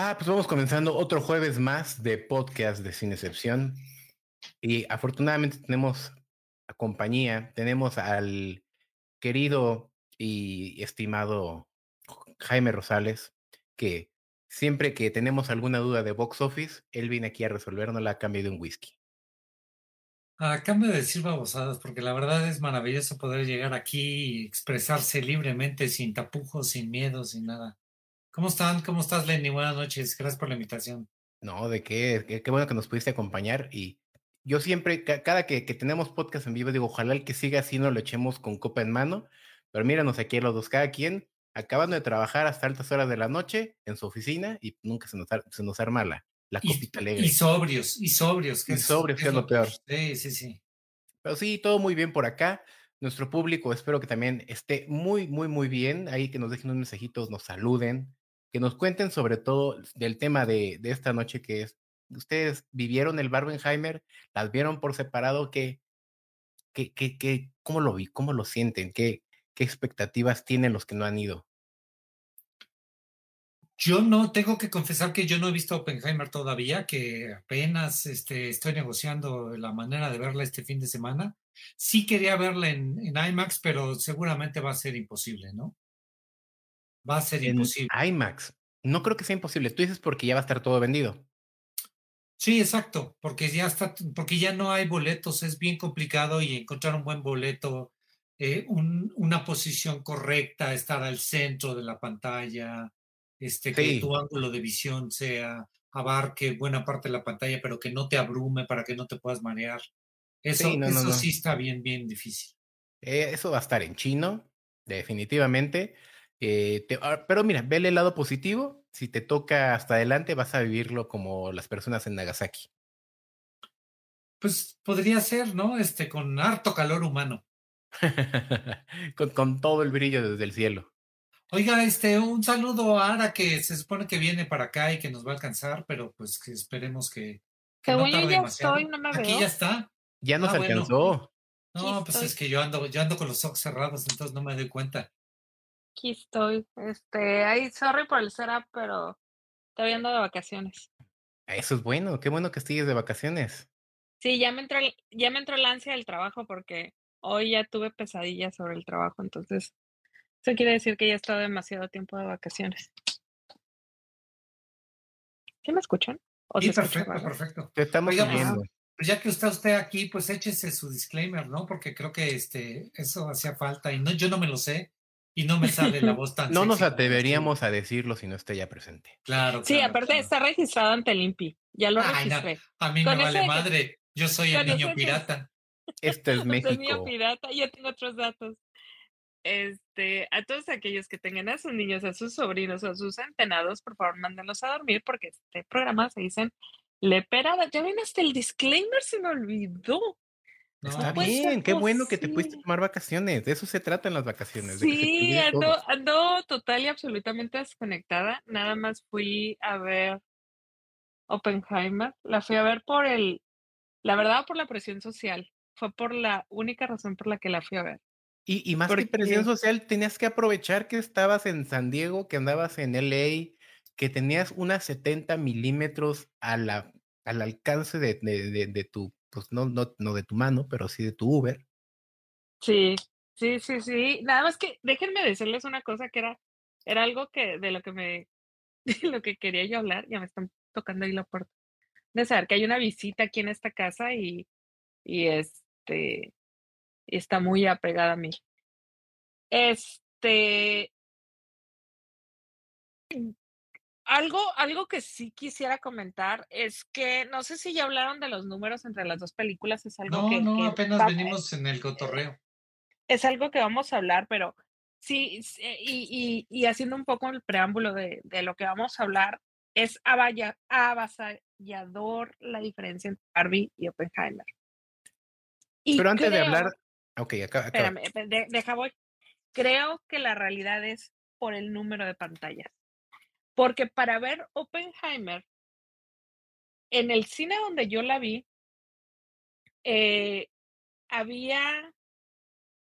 Ah, pues vamos comenzando otro jueves más de podcast de Sin Excepción. Y afortunadamente tenemos a compañía, tenemos al querido y estimado Jaime Rosales, que siempre que tenemos alguna duda de box office, él viene aquí a resolvernosla a cambio de un whisky. A cambio de decir babosadas, porque la verdad es maravilloso poder llegar aquí y expresarse libremente, sin tapujos, sin miedo, sin nada. ¿Cómo están? ¿Cómo estás, Lenny? Buenas noches. Gracias por la invitación. No, de qué, qué, qué bueno que nos pudiste acompañar. Y yo siempre, cada que, que, tenemos podcast en vivo, digo, ojalá el que siga así no lo echemos con copa en mano. Pero míranos aquí los dos, cada quien acabando de trabajar hasta altas horas de la noche en su oficina y nunca se nos, se nos arma la, la copita alegre. Y sobrios, y sobrios. Que y sobrios, que es, lo peor. Sí, sí, sí. Pero sí, todo muy bien por acá. Nuestro público espero que también esté muy, muy, muy bien. Ahí que nos dejen unos mensajitos, nos saluden, que nos cuenten sobre todo del tema de, de esta noche que es, ustedes vivieron el Barbenheimer, las vieron por separado, ¿qué, qué, qué, qué, cómo lo vi, cómo lo sienten, qué, qué expectativas tienen los que no han ido? Yo no, tengo que confesar que yo no he visto Oppenheimer todavía, que apenas este, estoy negociando la manera de verla este fin de semana. Sí quería verla en, en IMAX, pero seguramente va a ser imposible, ¿no? Va a ser en imposible. IMAX. No creo que sea imposible. Tú dices porque ya va a estar todo vendido. Sí, exacto, porque ya está, porque ya no hay boletos, es bien complicado y encontrar un buen boleto, eh, un, una posición correcta, estar al centro de la pantalla, este, que Sí. tu ángulo de visión sea, abarque buena parte de la pantalla, pero que no te abrume para que no te puedas marear. Eso, Sí, no, no, eso no. sí está bien, bien difícil. Eh, eso va a estar en chino, definitivamente. Eh, te- ah, pero mira, vele el lado positivo. Si te toca hasta adelante, vas a vivirlo como las personas en Nagasaki. Pues podría ser, ¿no? Este, con harto calor humano. con, con todo el brillo desde el cielo. Oiga, este, un saludo a Ara que se supone que viene para acá y que nos va a alcanzar, pero pues que esperemos que, que no Según yo tarde ya demasiado. estoy, no me Aquí veo. ya está. Ya nos Ah, bueno. alcanzó. No, pues estoy. es que yo ando, yo ando con los ojos cerrados, entonces no me doy cuenta. Aquí estoy. Este, ay, sorry por el setup, pero estoy ando de vacaciones. Eso es bueno. Qué bueno que sigues de vacaciones. Sí, ya me entró, el- ya me entró la ansia del trabajo porque hoy ya tuve pesadillas sobre el trabajo, entonces eso quiere decir que ya he estado demasiado tiempo de vacaciones. ¿Sí me escuchan? ¿O Sí, escucha perfecto, perfecto. Te estamos Oiga, pues, siguiendo. Pues ya que está usted aquí, pues échese su disclaimer, ¿no? Porque creo que este, eso hacía falta y no, yo no me lo sé y no me sale la voz tan No nos sexy atreveríamos a decirlo si no está ya presente. Claro, Sí, claro, aparte claro. está registrado ante el INPI. Ya lo Ay, no, registré. A mí me vale madre. Yo soy el niño ese que- pirata. Este es Usted es niño México. pirata, yo tengo otros datos. Este, a todos aquellos que tengan a sus niños, a sus sobrinos o a sus centenados, por favor, mándenlos a dormir porque este programa se dicen leperada. Ya ven, hasta el disclaimer se me olvidó. No, Está puede ser bien, qué bueno que te pudiste tomar vacaciones. De eso se trata en las vacaciones. Sí, ando, ando total y absolutamente desconectada. Nada más fui a ver Oppenheimer. La fui a ver por el, la verdad, por la presión social. Fue por la única razón por la que la fui a ver. Y, y más que presión Porque- social, tenías que aprovechar que estabas en San Diego, que andabas en LA, que tenías unas 70 milímetros a la, al alcance de, de, de- de tu, pues no, no, no de tu mano, pero sí de tu Uber. Sí, sí, sí, sí. Nada más que déjenme decirles una cosa que era, era algo que de lo que me, lo que quería yo hablar, ya me están tocando ahí la puerta. De saber que hay una visita aquí en esta casa y, y este y está muy apegada a mí. Este algo, algo que sí quisiera comentar es que no sé si ya hablaron de los números entre las dos películas, es algo No, que, no, que apenas venimos en el cotorreo. es algo que vamos a hablar, pero sí, eh, y, y- y haciendo un poco el preámbulo de, de lo que vamos a hablar, es avasallador la diferencia entre Barbie y Oppenheimer. Y Pero antes de hablar, ok, acá, acá. Espérame, esp- de- deja voy. Creo que la realidad es por el número de pantallas. Porque para ver Oppenheimer, en el cine donde yo la vi, eh, había,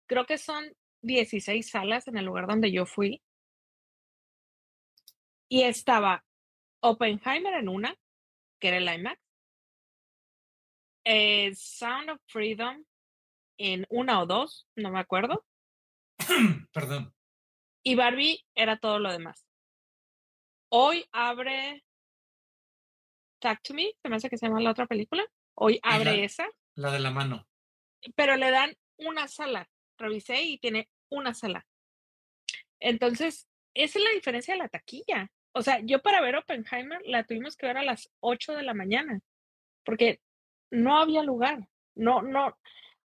creo que son 16 salas en el lugar donde yo fui. Y estaba Oppenheimer en una, que era el IMAX. Eh, Sound of Freedom en una o dos, no me acuerdo. Perdón. Y Barbie era todo lo demás. Hoy abre Talk to Me, se me hace que se llama la otra película. Hoy abre la, esa. La de la mano. Pero le dan una sala. Revisé y tiene una sala. Entonces, esa es la diferencia de la taquilla. O sea, yo para ver Oppenheimer la tuvimos que ver a las 8 de la mañana, porque no había lugar. No, no.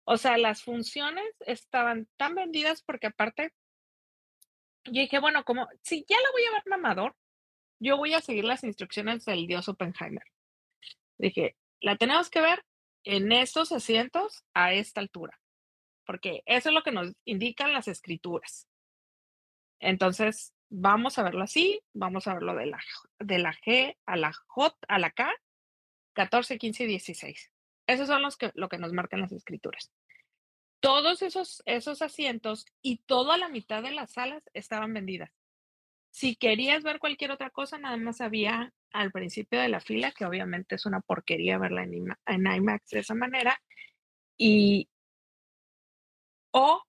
O sea, las funciones estaban tan vendidas porque aparte, yo dije, bueno, como si ya la voy a ver mamador, yo voy a seguir las instrucciones del dios Oppenheimer. Dije, la tenemos que ver en estos asientos a esta altura, porque eso es lo que nos indican las escrituras. Entonces, vamos a verlo así, vamos a verlo de la, de la G a la J a la K, 14, 15 y 16. Esos son los que, lo que nos marcan las escrituras. Todos esos, esos asientos y toda la mitad de las salas estaban vendidas. Si querías ver cualquier otra cosa, nada más había al principio de la fila, que obviamente es una porquería verla en, IMAX de esa manera, y o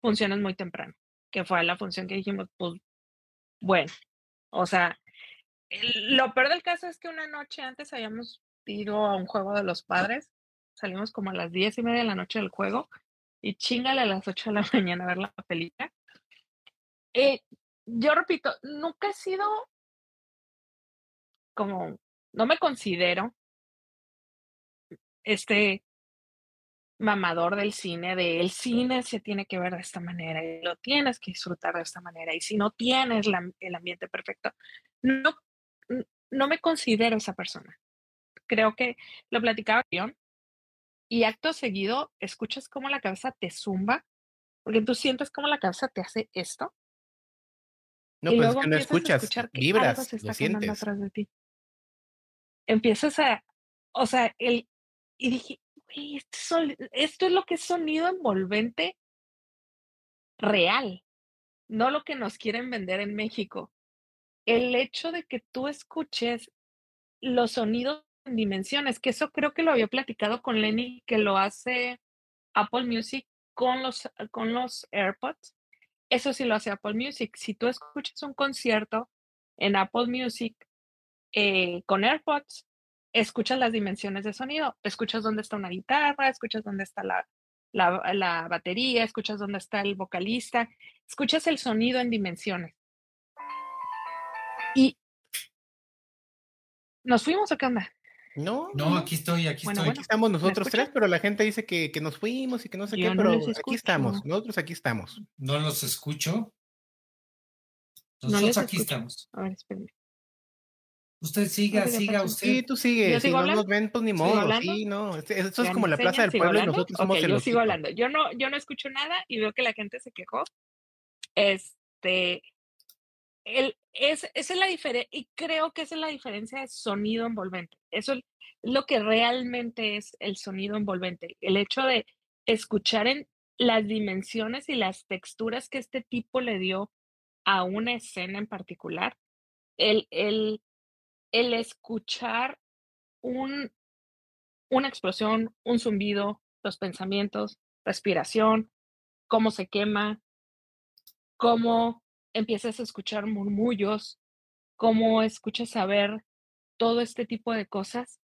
funciones muy temprano, que fue la función que dijimos, pues bueno, o sea, lo peor del caso es que una noche antes habíamos ido a un juego de los padres, salimos como a las diez y media de la noche del juego y chingale a las ocho de la mañana a ver la película. Eh, yo repito, nunca he sido como, no me considero este mamador del cine, de el cine se tiene que ver de esta manera y lo tienes que disfrutar de esta manera y si no tienes el ambiente perfecto, no, no me considero esa persona. Creo que lo platicaba y acto seguido escuchas cómo la cabeza te zumba, porque tú sientes cómo la cabeza te hace esto no, pues es que no escuchas, vibras, lo sientes. Atrás de ti. Empiezas a, o sea, el, y dije, esto, esto es lo que es sonido envolvente real, no lo que nos quieren vender en México. El hecho de que tú escuches los sonidos en dimensiones, que eso creo que lo había platicado con Lenny, que lo hace Apple Music con los, con los AirPods, eso sí lo hace Apple Music. Si tú escuchas un concierto en Apple Music eh, con AirPods, escuchas las dimensiones de sonido. Escuchas dónde está una guitarra, escuchas dónde está la, la, batería, escuchas dónde está el vocalista, escuchas el sonido en dimensiones. Y nos fuimos a qué onda? No, no, aquí estoy, aquí estoy. aquí estamos nosotros tres, pero la gente dice que, que, nos fuimos y que no sé qué, pero aquí estamos, nosotros aquí estamos. No los escucho. Nosotros aquí estamos. A ver, espérenme. Usted siga, siga usted. Sí, tú sigue. Si no nos ven, pues ni modo. Sí, no. Esto es como la plaza del pueblo y nosotros somos el. Yo sigo hablando. Yo no, yo no escucho nada y veo que la gente se quejó. Este, el, es, esa es la diferencia, y creo que esa es la diferencia de sonido envolvente. Eso es lo que realmente es el sonido envolvente. El hecho de escuchar en las dimensiones y las texturas que este tipo le dio a una escena en particular. El, el, el escuchar un, una explosión, un zumbido, los pensamientos, respiración, cómo se quema, cómo empiezas a escuchar murmullos, cómo escuchas a ver todo este tipo de cosas,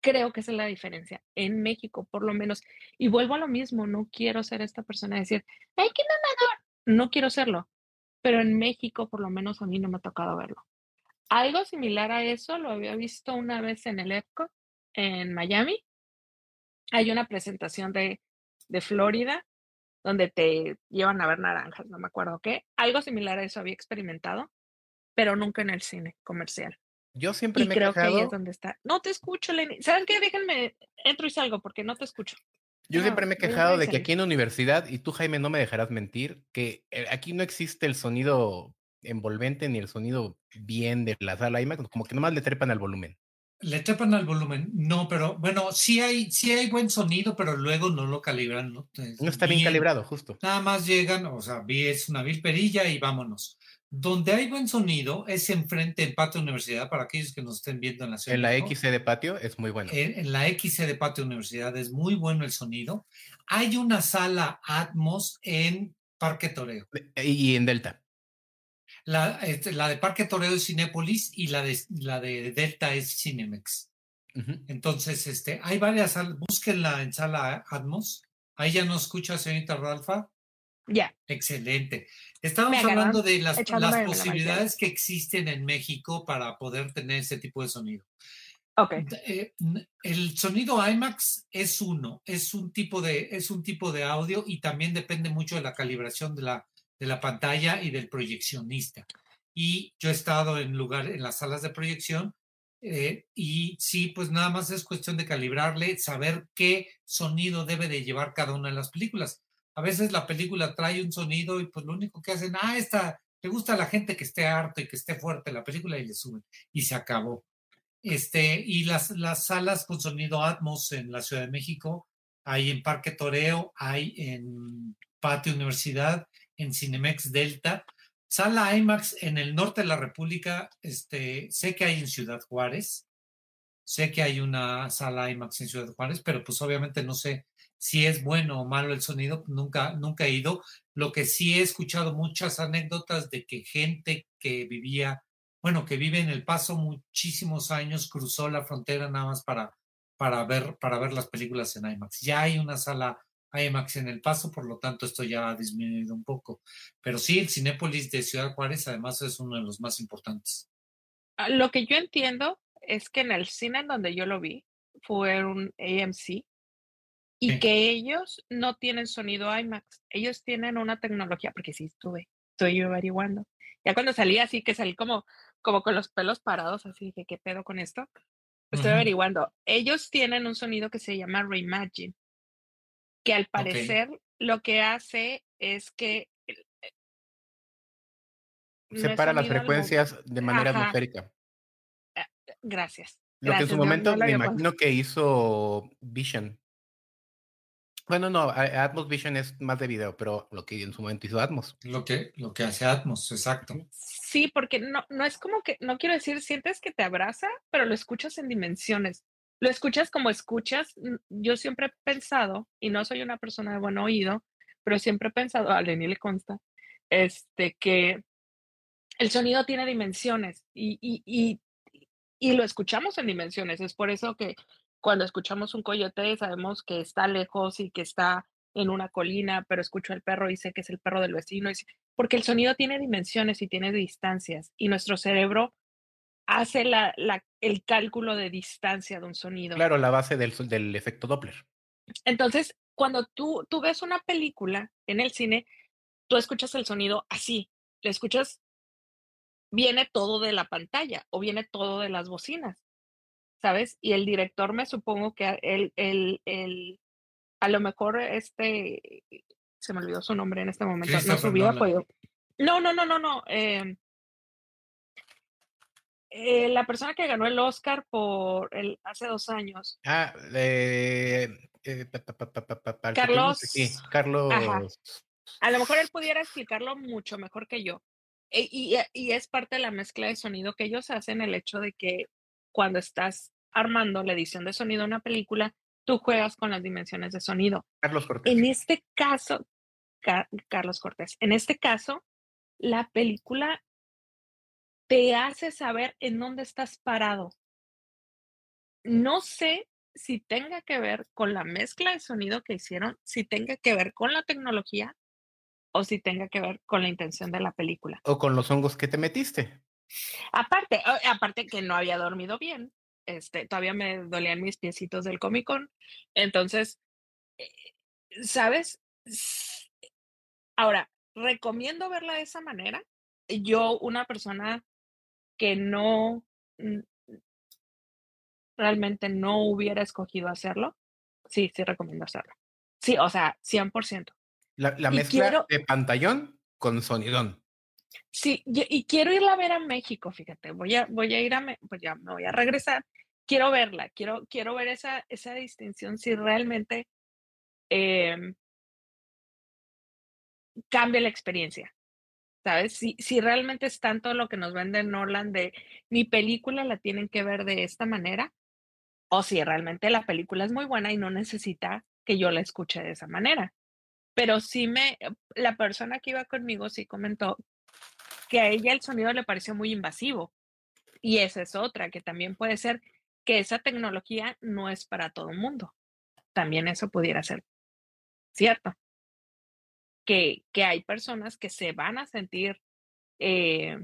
creo que esa es la diferencia. En México, por lo menos. Y vuelvo a lo mismo, no quiero ser esta persona decir, ¡ay, qué mamador! No quiero serlo. Pero en México, por lo menos a mí no me ha tocado verlo. Algo similar a eso lo había visto una vez en el EPCO, en Miami. Hay una presentación de, de Florida donde te llevan a ver naranjas, no me acuerdo qué. Algo similar a eso había experimentado, pero nunca en el cine comercial. Yo siempre y me creo he quejado. que ahí es donde está. No te escucho, Lenny. ¿Saben qué? Déjenme, entro y salgo porque no te escucho. Yo siempre me he quejado de que aquí en la universidad, y tú, Jaime, no me dejarás mentir, que eh, aquí no existe el sonido envolvente ni el sonido bien de la sala IMAX, como que nomás le trepan al volumen. Le trepan al volumen, no, pero bueno, sí hay, sí hay buen sonido, pero luego no lo calibran. No, no está bien, calibrado, justo. Nada más llegan, o sea, es una vil perilla y vámonos. Donde hay buen sonido es enfrente en Patio Universidad, para aquellos que nos estén viendo en la ciudad. En la XC de Patio es muy bueno. En, en, la XC de Patio Universidad es muy bueno el sonido. Hay una sala Atmos en Parque Toreo. Y en Delta. La, este, la de Parque Toreo es Cinépolis y la de, la de Delta es Cinemex. Uh -huh. Entonces, este, hay varias salas, búsquenla en sala Atmos. Ahí ya no escucha, señorita Ralfa. Ya. Yeah. Excelente. Estamos hablando de las, las posibilidades que existen en México para poder tener ese tipo de sonido. Okay. Eh, el sonido IMAX es uno, es un tipo de, es un tipo de audio y también depende mucho de la calibración de la, de la pantalla y del proyeccionista. Y yo he estado en lugar, en las salas de proyección, eh, y sí, pues nada más es cuestión de calibrarle, saber qué sonido debe de llevar cada una de las películas. A veces la película trae un sonido y pues lo único que hacen, ah, esta, le gusta a la gente que esté harto y que esté fuerte la película y le suben y se acabó. Este, y las, las salas con sonido Atmos en la Ciudad de México, hay en Parque Toreo, hay en Patio Universidad, en Cinemex Delta. Sala IMAX en el norte de la República, este, sé que hay en Ciudad Juárez, sé que hay una sala IMAX en Ciudad Juárez, pero pues obviamente no sé si es bueno o malo el sonido, nunca, nunca he ido. Lo que sí he escuchado muchas anécdotas de que gente que vivía, bueno, que vive en El Paso muchísimos años, cruzó la frontera nada más para, para, ver, para ver las películas en IMAX. Ya hay una sala IMAX en El Paso, por lo tanto esto ya ha disminuido un poco. Pero sí, el Cinépolis de Ciudad Juárez además es uno de los más importantes. Lo que yo entiendo es que en el cine en donde yo lo vi fue un AMC y sí. que ellos no tienen sonido IMAX, ellos tienen una tecnología, porque sí estuve, estoy yo averiguando. Ya cuando salí así, que salí como, como con los pelos parados, así que qué pedo con esto, estoy uh -huh. averiguando. Ellos tienen un sonido que se llama Reimagine, que al parecer okay. lo que hace es que separa las frecuencias de manera Ajá. atmosférica. Gracias. Lo que en su momento no me imagino que hizo Vision. Bueno, no, a- Atmos Vision es más de video, pero lo que en su momento hizo Atmos. Lo que, lo que hace Atmos, exacto. Sí, porque no, no es como que, no quiero decir, sientes que te abraza, pero lo escuchas en dimensiones. Lo escuchas como escuchas. Yo siempre he pensado, y no soy una persona de buen oído, pero siempre he pensado, a Lenny le consta, este, que el sonido tiene dimensiones y, y, y, y lo escuchamos en dimensiones. Es por eso que cuando escuchamos un coyote sabemos que está lejos y que está en una colina, pero escucho al perro y sé que es el perro del vecino. Porque el sonido tiene dimensiones y tiene distancias y nuestro cerebro hace la, la- el cálculo de distancia de un sonido. Claro, la base del, del efecto Doppler. Entonces, cuando tú, tú ves una película en el cine, tú escuchas el sonido así, lo escuchas, viene todo de la pantalla o viene todo de las bocinas, ¿sabes? Y el director me supongo que el, el, el, a lo mejor este, se me olvidó su nombre en este momento, no Nolan. apoyo. No, no, no, no, no. eh, eh, la persona que ganó el Oscar por el, hace dos años, Ah, eh, pa, pa, pa, Carlos. aquí, Carlos. Ajá. A lo mejor él pudiera explicarlo mucho mejor que yo. E- Y, y es parte de la mezcla de sonido que ellos hacen, el hecho de que cuando estás armando la edición de sonido de una película, tú juegas con las dimensiones de sonido. Carlos Cortés. En este caso, Ca- Carlos Cortés, en este caso, la película te hace saber en dónde estás parado. No sé si tenga que ver con la mezcla de sonido que hicieron, si tenga que ver con la tecnología o si tenga que ver con la intención de la película. O con los hongos que te metiste. Aparte, aparte que no había dormido bien, este, todavía me dolían mis piecitos del Comic Con. Entonces, eh, ¿sabes? Ahora, recomiendo verla de esa manera. Yo, una persona que no, realmente no hubiera escogido hacerlo, sí, sí recomiendo hacerlo. Sí, o sea, 100%. La, la mezcla quiero- de pantallón con sonidón. Sí, y, quiero irla a ver a México, fíjate, voy a, voy a ir a, pues ya me voy a regresar, quiero verla, quiero, quiero ver esa, esa distinción, si realmente em, cambia la experiencia, ¿Sabes? Si, si realmente es tanto lo que nos vende Nolan de mi película la tienen que ver de esta manera, o si realmente la película es muy buena y no necesita que yo la escuche de esa manera. Pero sí me, la persona que iba conmigo sí comentó que a ella el sonido le pareció muy invasivo. Y esa es otra, que también puede ser que esa tecnología no es para todo el mundo. También eso pudiera ser cierto. Que, que hay personas que se van a sentir eh,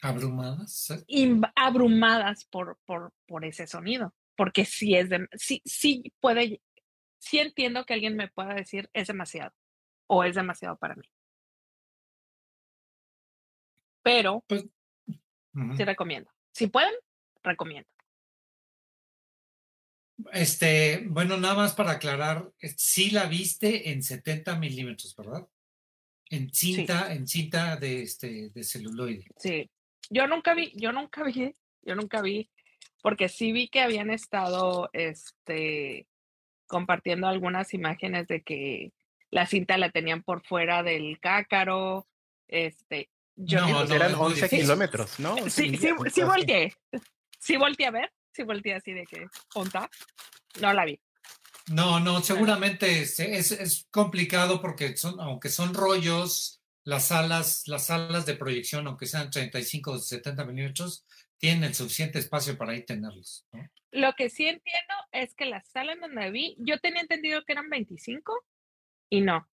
abrumadas. abrumadas por, por, por ese sonido. Porque sí es de, sí, sí puede, sí entiendo que alguien me pueda decir es demasiado o es demasiado para mí. Pero Pues, sí recomiendo. Si pueden, recomiendo. Este, bueno, nada más para aclarar, sí la viste en 70 milímetros, ¿verdad? En cinta, en cinta de este de celuloide. Sí. Yo nunca vi, yo nunca vi, yo nunca vi, porque sí vi que habían estado este compartiendo algunas imágenes de que la cinta la tenían por fuera del cácaro. Este, yo No, no, eran es muy 11 difícil. kilómetros, ¿no? 11 sí, sí, sí volteé. Sí volteé a ver, sí volteé así de que, ¿onta? No la vi. No, no, seguramente es, es, es complicado porque son, aunque son rollos, las salas, las salas de proyección, aunque sean 35 o 70 milímetros, tienen suficiente espacio para ahí tenerlos. ¿no? Lo que sí entiendo es que la sala en donde vi, yo tenía entendido que eran 25 y no.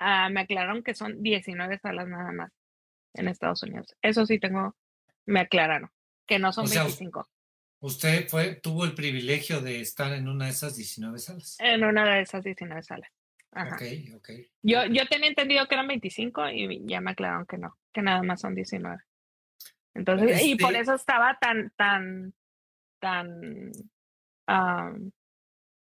Ah, me aclararon que son 19 salas nada más en Estados Unidos. Eso sí tengo, me aclararon, que no son O sea, 25. Usted fue, tuvo el privilegio de estar en una de esas 19 salas. En una de esas 19 salas. Ajá. Ok, ok. Yo, yo tenía entendido que eran 25 y ya me aclararon que no, que nada más son 19. Entonces, y por Este- eso estaba tan, tan, tan am,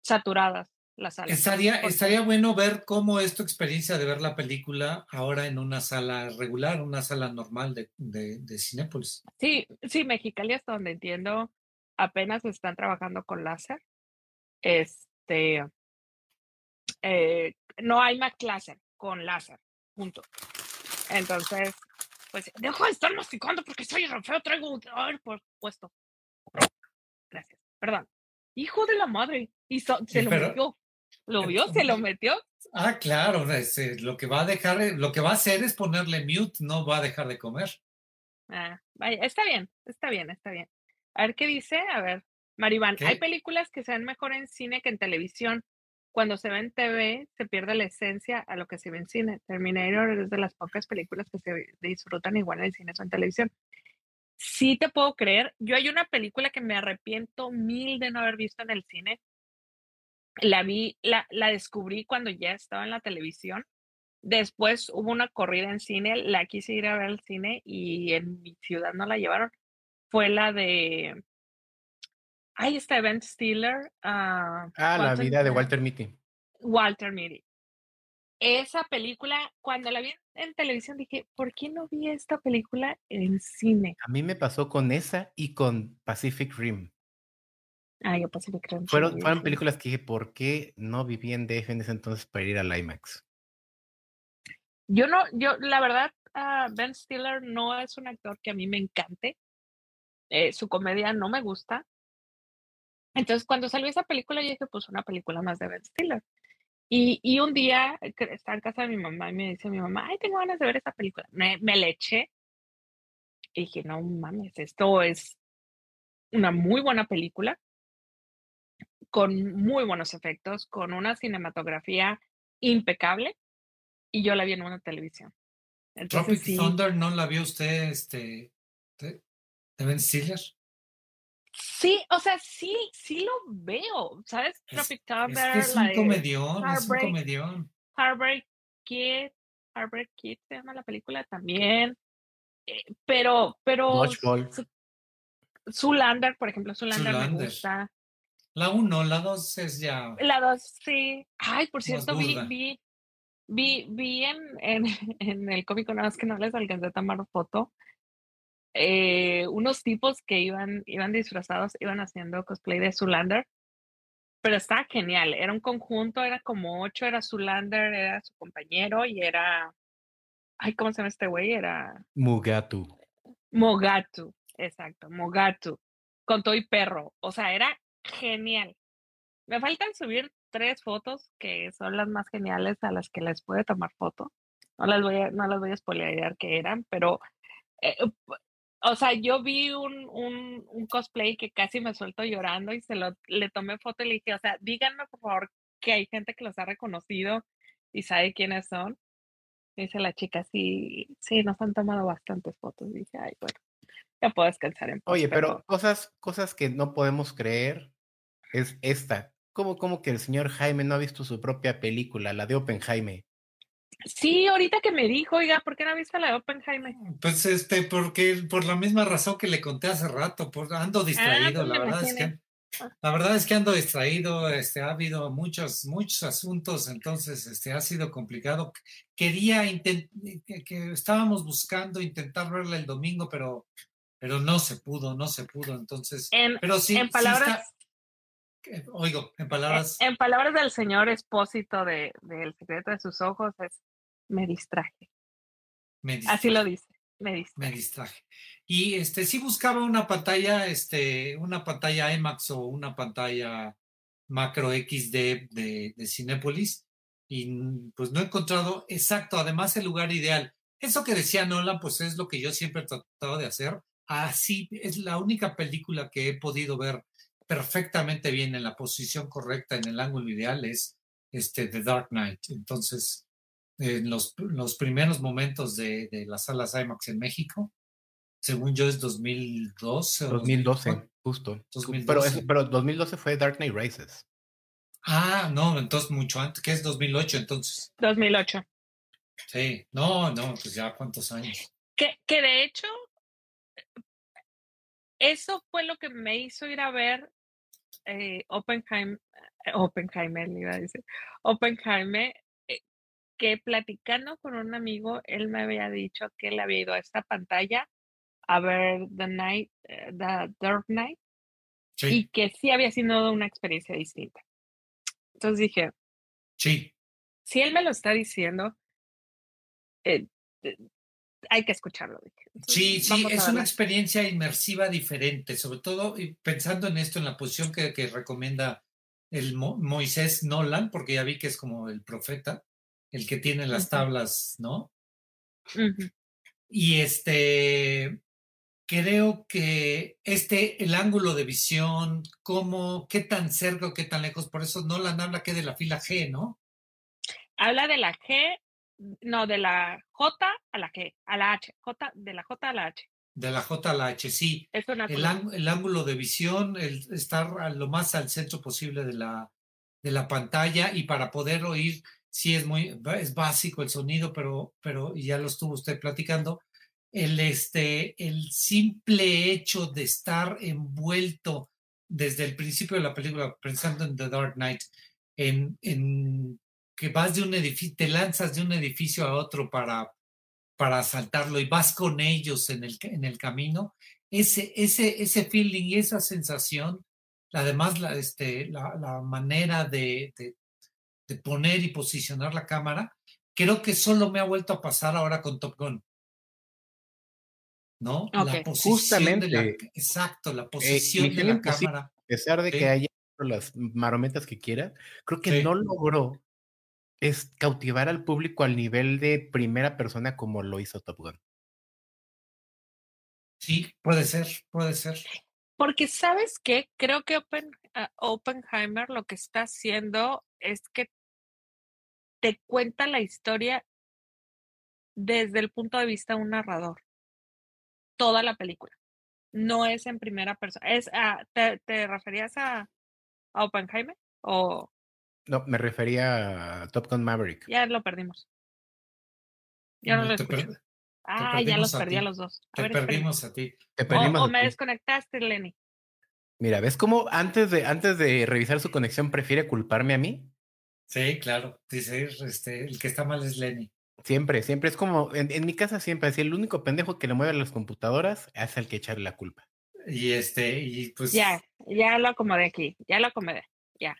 saturadas Estaría, Porque- estaría bueno ver cómo es tu experiencia de ver la película ahora en una sala regular, una sala normal de, de, de Cinépolis. Sí, sí, Mexicali hasta donde entiendo apenas están trabajando con láser. Este, eh, no hay más láser, con láser, punto. Entonces, pues, dejo de estar masticando porque soy feo, traigo, a ver, por puesto. Gracias, perdón. Hijo de la madre, y so- se Sí, lo pero-. ¿Lo vio? ¿Se lo metió? Ah, claro, lo que va a dejar, lo que va a hacer es ponerle mute, no va a dejar de comer. Ah, vaya, está bien, está bien, está bien. A ver qué dice. A ver, Maribán, hay películas que se ven mejor en cine que en televisión. Cuando se ve en TV, se pierde la esencia a lo que se ve en cine. Terminator es de las pocas películas que se disfrutan igual en cine o en televisión. Sí te puedo creer. Yo hay una película que me arrepiento mil de no haber visto en el cine. La vi, la, la descubrí cuando ya estaba en la televisión. Después hubo una corrida en cine, la quise ir a ver al cine y en mi ciudad no la llevaron. Fue la de. Ahí está Ben Stiller. ah, Ah, la vida de Walter Mitty. Walter Mitty. Esa película, cuando la vi en, en televisión, dije, ¿por qué no vi esta película en cine? A mí me pasó con esa y con Pacific Rim. Ah, yo pasé que la Fueron, fueron películas que dije, ¿por qué no viví en DF en ese entonces para ir al IMAX? Yo no, yo, la verdad, ah, Ben Stiller no es un actor que a mí me encante. Eh, su comedia no me gusta. Entonces, cuando salió esa película, yo dije, pues una película más de Ben Stiller. Y, y un día estaba en casa de mi mamá y me dice mi mamá, ay, tengo ganas de ver esa película. Me, me la eché y dije, no mames, esto es una muy buena película, con muy buenos efectos, con una cinematografía impecable, y yo la vi en una televisión. Entonces, Tropic sí, Thunder, ¿no la vio usted, este, de, de Ben Stiller? sí, o sea, sí, sí lo veo, ¿sabes? Es- Tropic Es Thunder, que es un comedión, es un Heartbreak. comedión. Heartbreak Kid, Heartbreak Kid se llama la película también. Eh, pero, pero. Su- Zoolander, por ejemplo, Zoolander me Zoolander. gusta. La uno, la dos es ya. La dos, sí. Ay, por cierto, vi, vi, vi, vi en, en, en el cómico, nada más que no les alcancé a tomar foto. eh, unos tipos que iban, iban disfrazados, iban haciendo cosplay de Zoolander. Pero estaba genial. Era un conjunto, era como ocho, era Zoolander, era su compañero y era Ay, ¿cómo se llama este güey? Era. Mugatu. Mogatu. Exacto, Mogatu. Con todo y perro. O sea, era genial. Me faltan subir tres fotos que son las más geniales a las que les puede tomar foto. No las voy a, no las voy a spoilear que eran, pero eh, o sea, yo vi un, un, un, cosplay que casi me suelto llorando y se lo le tomé foto y le dije, o sea, díganme por favor que hay gente que los ha reconocido y sabe quiénes son. Dice la chica, sí, sí, nos han tomado bastantes fotos. dije, ay, bueno, ya puedo descansar en paz. Oye, pero cosas, cosas que no podemos creer es esta. ¿Cómo, ¿Cómo que el señor Jaime no ha visto su propia película, la de Oppenheimer? Sí, ahorita que me dijo, oiga, ¿por qué no ha visto la de Oppenheimer? Pues este, porque por la misma razón que le conté hace rato, por, ando Ah, distraído, pues la verdad es que la verdad es que ando distraído, este, ha habido muchos, muchos asuntos, entonces, este, ha sido complicado. Quería intent- que, que estábamos buscando intentar verla el domingo, pero, pero no se pudo, no se pudo, entonces, En, pero sí, en sí palabras, eh, oigo, en en, palabras, en palabras del señor expósito de, de El secreto de sus ojos es me distraje. me Así lo dice, me me distraje. distraje. Y este sí buscaba una pantalla, este, una pantalla IMAX o una pantalla macro XD de, de Cinépolis y mm, pues no he encontrado exacto, además el lugar ideal. Eso que decía Nolan, pues es lo que yo siempre he tratado de hacer. Así es la única película que he podido ver perfectamente bien en la posición correcta, en el ángulo ideal, es este The Dark Knight. Entonces, en los, los primeros momentos de, de las salas IMAX en México, según yo es 2012 o 2012, 2004. justo. Pero, 2012. es- pero 2012 fue Dark Knight Rises. Ah, no, entonces mucho antes, que es 2008 entonces. 2008. Sí, no, no, pues ya cuántos años. Que, que de hecho, eso fue lo que me hizo ir a ver eh, Oppenheim, eh, Oppenheimer, le iba a decir, Oppenheimer, eh, que platicando con un amigo, él me había dicho que él había ido a esta pantalla a ver The Night, eh, The Dark Knight, y que sí había sido una experiencia distinta. Entonces dije, sí, si él me lo está diciendo, eh, hay que escucharlo. Entonces, sí, sí, es una experiencia inmersiva diferente, sobre todo pensando en esto, en la posición que, que recomienda el Mo- Moisés Nolan, porque ya vi que es como el profeta, el que tiene las tablas, ¿no? Y este, creo que este, el ángulo de visión, cómo, qué tan cerca o qué tan lejos, por eso Nolan habla que de la fila G, ¿no? Habla de la G, no, de la J a la G, a la H, J, de la J a la H. De la J a la H, sí. Es una El, ángulo de visión, el estar lo más al centro posible de la, de la pantalla y para poder oír, sí es muy, es básico el sonido, pero, pero ya lo estuvo usted platicando, el, este, el simple hecho de estar envuelto desde el principio de la película, pensando en The Dark Knight, en, en que vas de un edificio, te lanzas de un edificio a otro para, para asaltarlo y vas con ellos en el, en el camino, ese, ese, ese feeling y esa sensación, además la, este, la, la manera de, de, de poner y posicionar la cámara, creo que solo me ha vuelto a pasar ahora con Top Gun. ¿No? La posición de la, Justamente. exacto, la Eh, posición de la cámara. a pesar de Sí. que haya las marometas que quiera, creo que Sí. no logró es cautivar al público al nivel de primera persona como lo hizo Top Gun. Sí, puede ser, puede ser. Porque, ¿sabes qué? Creo que Oppen, ah, Oppenheimer lo que está haciendo es que te cuenta la historia desde el punto de vista de un narrador. Toda la película. No es en primera persona. Es, ah, ¿te, te referías a, a Oppenheimer? O No, me refería a Top Gun Maverick. ya lo perdimos. Ya no No, lo te, escucho. per- Ah, ya los a perdí a los dos. A te ver, perdimos a ti. Te O, perdimos o a me ti. desconectaste, Lenny. Mira, ¿ves cómo antes de, antes de revisar su conexión prefiere culparme a mí? Sí, claro. Dice, este, el que está mal es Lenny. Siempre, siempre. Es como, en, en mi casa siempre, así el único pendejo que le mueve las computadoras es el que echarle la culpa. Y este, y pues. Ya, ya lo acomodé aquí. Ya lo acomodé. Ya.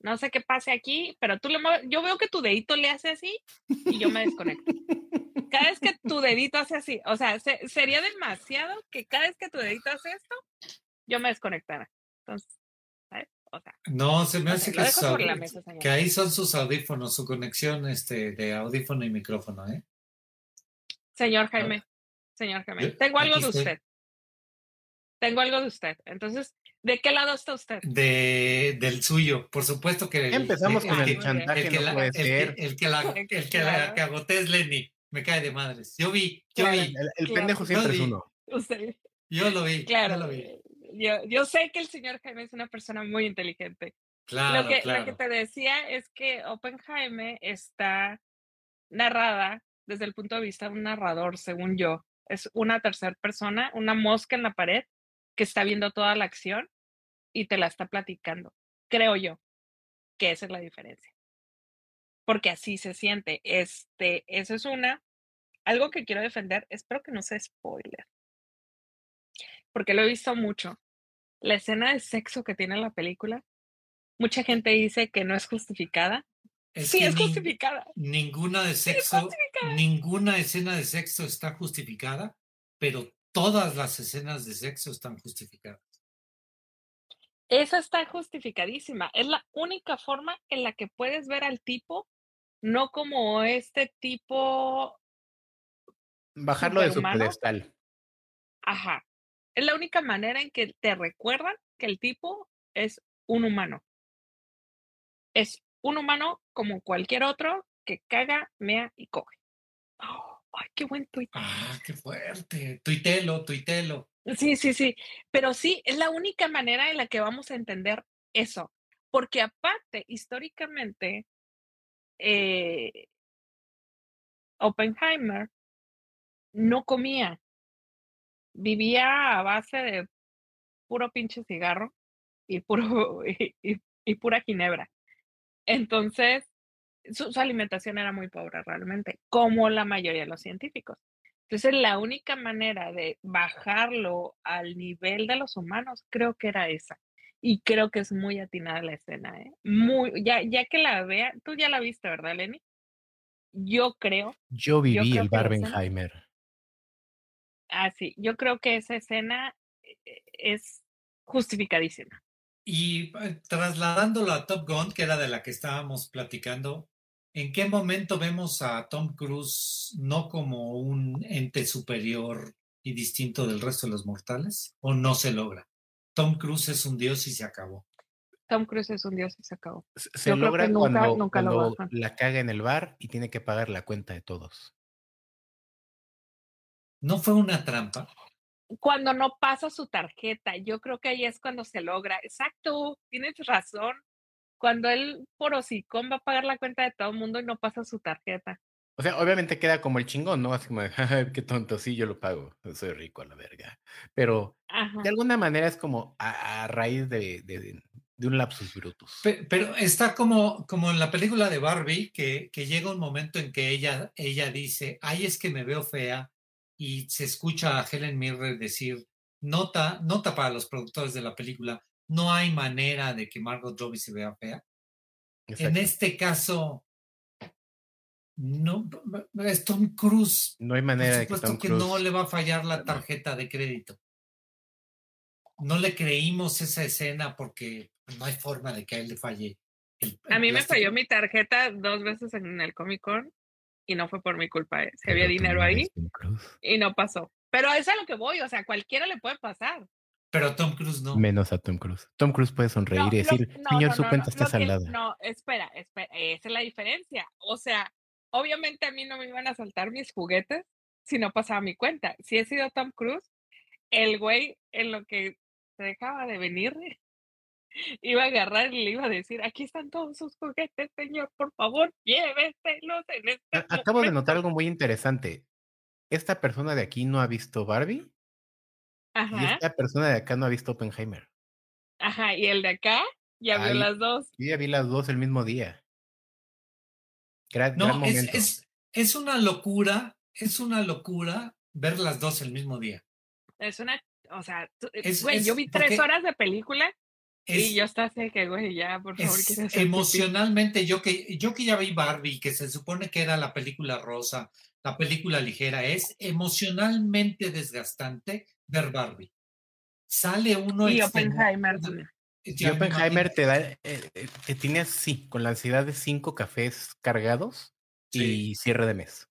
No sé qué pase aquí, pero tú le mueves. Yo veo que tu dedito le hace así y yo me desconecto. cada vez que tu dedito hace así, o sea, sería demasiado que cada vez que tu dedito hace esto, yo me desconectara. Entonces, ¿sabes? O sea, no, se me hace que, que, ahí son sus audífonos, su conexión este, de audífono y micrófono, ¿eh? Señor Jaime, señor Jaime, tengo algo de usted. Tengo algo de usted. Entonces, ¿de qué lado está usted? De, del suyo, por supuesto que. Empezamos con el, chantaje, el que, la, el, que, la, el que la cagoté es Lenny. Me cae de madres. Yo vi, yo vi. El, pendejo siempre es uno. Yo lo vi. Claro. Yo, lo vi. Yo, yo, sé que el señor Jaime es una persona muy inteligente. Claro, lo que, Lo que te decía es que Oppenheimer está narrada desde el punto de vista de un narrador, según yo. Es una tercera persona, una mosca en la pared que está viendo toda la acción y te la está platicando. Creo yo que esa es la diferencia. Porque así se siente. Este, eso es una. Algo que quiero defender, espero que no sea spoiler. Porque lo he visto mucho. La escena de sexo que tiene la película, mucha gente dice que no es justificada. sí, es justificada. Ninguna de sexo, ninguna escena de sexo está justificada, pero todas las escenas de sexo están justificadas. Esa está justificadísima. Es la única forma en la que puedes ver al tipo, no como este tipo. Bajarlo de su pedestal. Ajá. Es la única manera en que te recuerdan que el tipo es un humano. Es un humano como cualquier otro que caga, mea y coge. Ay, qué buen tuit. Ah, qué fuerte. Tuitelo, tuitelo. Sí, sí, sí. Pero sí, es la única manera en la que vamos a entender eso. Porque aparte, históricamente, eh, Oppenheimer no comía. Vivía a base de puro pinche cigarro y puro y pura ginebra. Entonces, su, alimentación era muy pobre realmente, como la mayoría de los científicos. Entonces, la única manera de bajarlo al nivel de los humanos, creo que era esa. Y creo que es muy atinada la escena, ¿eh? Muy, ya, ya que la vea, tú ya la viste, ¿verdad, Lenny? Yo creo. Yo viví el Barbenheimer. ah, sí, yo creo que esa escena eh, es justificadísima. Y eh, trasladándolo a Top Gun, que era de la que estábamos platicando, ¿En qué momento vemos a Tom Cruise no como un ente superior y distinto del resto de los mortales? ¿O no se logra? Tom Cruise es un dios y se acabó. Tom Cruise es un dios y se acabó. Se, logra cuando, la caga en el bar y tiene que pagar la cuenta de todos. ¿No fue una trampa? Cuando no pasa su tarjeta, yo creo que ahí es cuando se logra. Exacto, tienes razón cuando él por hocicón va a pagar la cuenta de todo el mundo y no pasa su tarjeta. O sea, obviamente queda como el chingón, ¿no? Así como, qué tonto, sí, yo lo pago, soy rico a la verga. Pero de alguna manera es como a, raíz de, de, un lapsus brutus. Pero, está como, como en la película de Barbie, que, que llega un momento en que ella, ella dice, ay, es que me veo fea, y se escucha a Helen Mirren decir, nota, nota para los productores de la película, no hay manera de que Margot Robbie se vea fea. En este caso, no, es Tom Cruise. No hay manera de que Tom que no le va a fallar la tarjeta de crédito. No le creímos esa escena porque no hay forma de que a él le falle. a mí me falló mi tarjeta dos veces en el Comic Con y no fue por mi culpa. ¿eh? Se había dinero ahí y no pasó. Pero eso es a lo que voy, o sea, cualquiera le puede pasar. Pero Tom Cruise no. Menos a Tom Cruise. Tom Cruise puede sonreír y decir, señor, su cuenta está saldada. No, espera, espera, esa es la diferencia. O sea, obviamente a mí no me iban a saltar mis juguetes si no pasaba mi cuenta. Si he sido Tom Cruise, el güey en lo que se dejaba de venir, iba a agarrar y le iba a decir, aquí están todos sus juguetes, señor, por favor, lléveselos en este Acabo de notar algo muy interesante. ¿Esta persona de aquí no ha visto Barbie? Y esta persona de acá no ha visto Oppenheimer. Ajá, y el de acá ya vio las dos. Yo ya vi las dos el mismo día. no, es, es, una locura, es una locura ver las dos el mismo día. Es una, o sea, eh, güey, yo vi tres horas de película y yo estaba así que, güey, ya, por favor. Emocionalmente, yo que, yo que ya vi Barbie, que se supone que era la película rosa, la película ligera, es emocionalmente desgastante ver Barbie. Sale uno Y. Oppenheimer también. Y Ya me Oppenheimer te da, eh, eh, te tiene así, con la ansiedad de cinco cafés cargados Sí. y cierre de mes.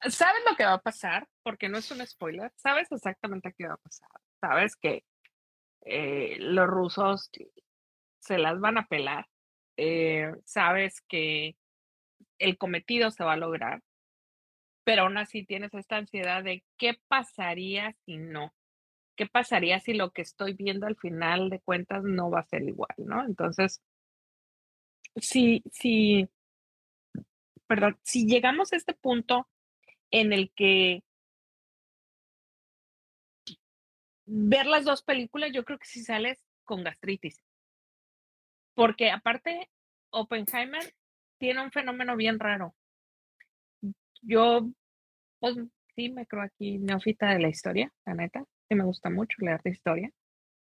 ¿Sabes lo que va a pasar? Porque no es un spoiler. Sabes exactamente qué va a pasar. Sabes que eh, los rusos se las van a pelar. Eh, sabes que el cometido se va a lograr. Pero aún así tienes esta ansiedad de qué pasaría si no. ¿Qué pasaría si lo que estoy viendo al final de cuentas no va a ser igual, ¿no? Entonces, si, si, perdón, si llegamos a este punto en el que ver las dos películas, yo creo que si sales con gastritis. Porque aparte, Oppenheimer tiene un fenómeno bien raro. Yo, pues sí, me creo aquí neófita de la historia, la neta. Sí me gusta mucho leer de historia.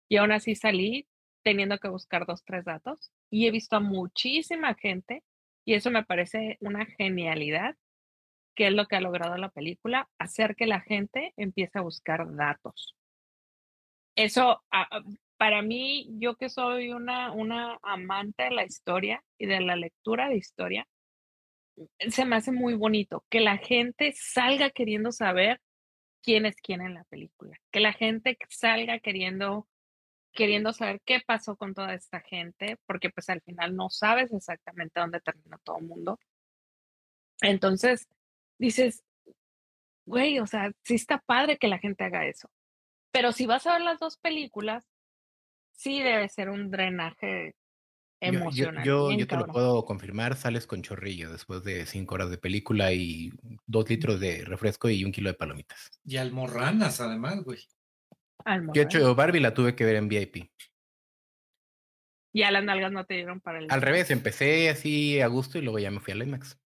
Y aún así salí teniendo que buscar dos, tres datos. Y he visto a muchísima gente, y eso me parece una genialidad, que es lo que ha logrado la película, hacer que la gente empiece a buscar datos. Eso, a- a- para mí, yo que soy una, una amante de la historia y de la lectura de historia, se me hace muy bonito que la gente salga queriendo saber quién es quién en la película, que la gente salga queriendo queriendo saber qué pasó con toda esta gente, porque pues al final no sabes exactamente dónde terminó todo el mundo. Entonces, dices, güey, o sea, sí está padre que la gente haga eso. Pero si vas a ver las dos películas, sí debe ser un drenaje Yo, yo, emocional. yo, bien yo te lo puedo confirmar, sales con chorrillo después de cinco horas de película y dos litros de refresco y un kilo de palomitas. Y almorranas, además, güey. Al Yo, hecho, Barbie la tuve que ver en VIP. Ya las nalgas no te dieron para el Al revés, empecé así a gusto y luego ya me fui al IMAX.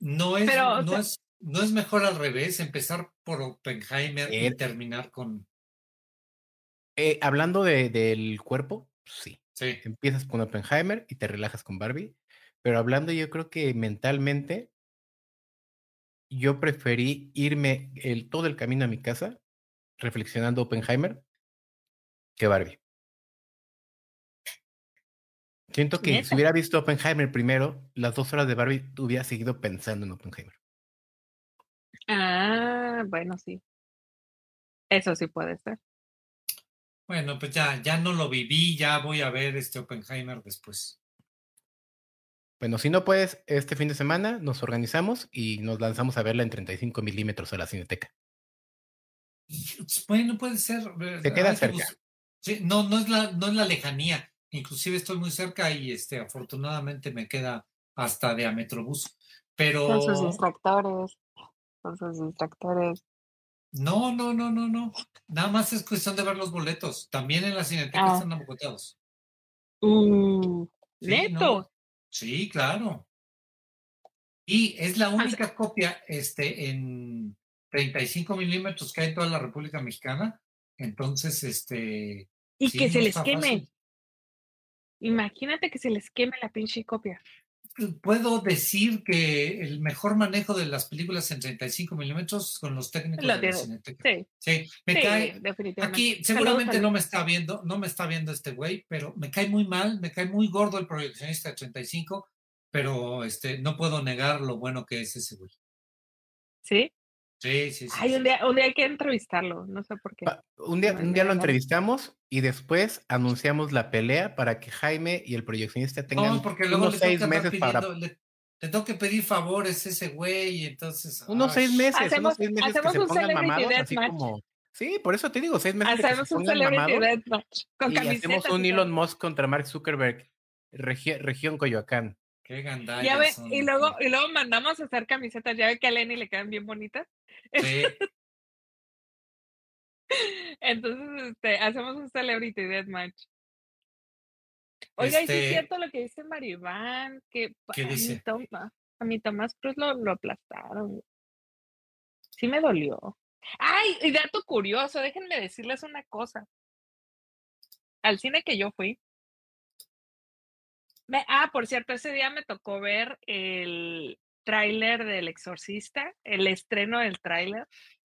No es, Pero, o no, sea- es, no es mejor al revés, empezar por Oppenheimer y Eh. terminar con. Eh, hablando de- del cuerpo, sí. Sí. Empiezas con Oppenheimer y te relajas con Barbie. Pero hablando, yo creo que mentalmente, yo preferí irme el, todo el camino a mi casa reflexionando Oppenheimer que Barbie. Siento que si hubiera visto Oppenheimer primero, las dos horas de Barbie hubiera seguido pensando en Oppenheimer. Ah, bueno, sí. Eso sí puede ser. Bueno, pues ya, ya no lo viví, ya voy a ver este Oppenheimer después. Bueno, si no puedes, este fin de semana nos organizamos y nos lanzamos a verla en 35 milímetros a la Cineteca. Bueno, puede ser. Te queda que cerca. Sí, no, no es la, no es la lejanía. Inclusive estoy muy cerca y este, afortunadamente me queda hasta de a Metrobús. Pero Con sus distractores. Con sus distractores. No, no, no, no, no. Nada más es cuestión de ver los boletos. También en la Cineteca Ah. están agotados. Uh, Sí, neto. no. Sí, claro. Y es la única copia este, en 35 milímetros que hay en toda la República Mexicana. Entonces, este. Y sí, que se les queme. fácil. Imagínate que se les queme la pinche copia. Puedo decir que el mejor manejo de las películas en 35 milímetros con los técnicos Lo de la. Cineteca. Sí, Sí, me sí, cae. definitivamente. Aquí seguramente no me está viendo, no me está viendo este güey, pero me cae muy mal, me cae muy gordo el proyeccionista de 35, pero este no puedo negar lo bueno que es ese güey. ¿Sí? Sí, sí, sí. Ay, un día, un día hay que entrevistarlo. No sé por qué. Pa- Un día, un día lo entrevistamos y después anunciamos la pelea para que Jaime y el proyeccionista tengan No, porque luego unos le seis meses para pidiendo, le, le tengo que pedir favores a ese güey, y entonces. unos ay, seis meses, Hacemos- unos seis meses que hacemos se un pongan mamados, así como sí, por eso te digo, seis meses de que se Hacemos un pongan celebrity mamados con y hacemos un. Elon Musk contra Mark Zuckerberg, regi- región Coyoacán. Qué gandallas Ya ve, son, y luego, y luego mandamos a hacer camisetas. Ya ve que a Lenny le quedan bien bonitas. Sí, Entonces, este, hacemos un celebrity deathmatch. Oiga, y sí Este- es cierto lo que dice Maribán, que ¿Qué a mi? Toma- a mi Tomás Cruz lo, lo aplastaron. Sí me dolió. Ay, y dato curioso, déjenme decirles una cosa. Al cine que yo fui. Me- ah, por cierto, ese día me tocó ver el, tráiler del Exorcista, el estreno del tráiler.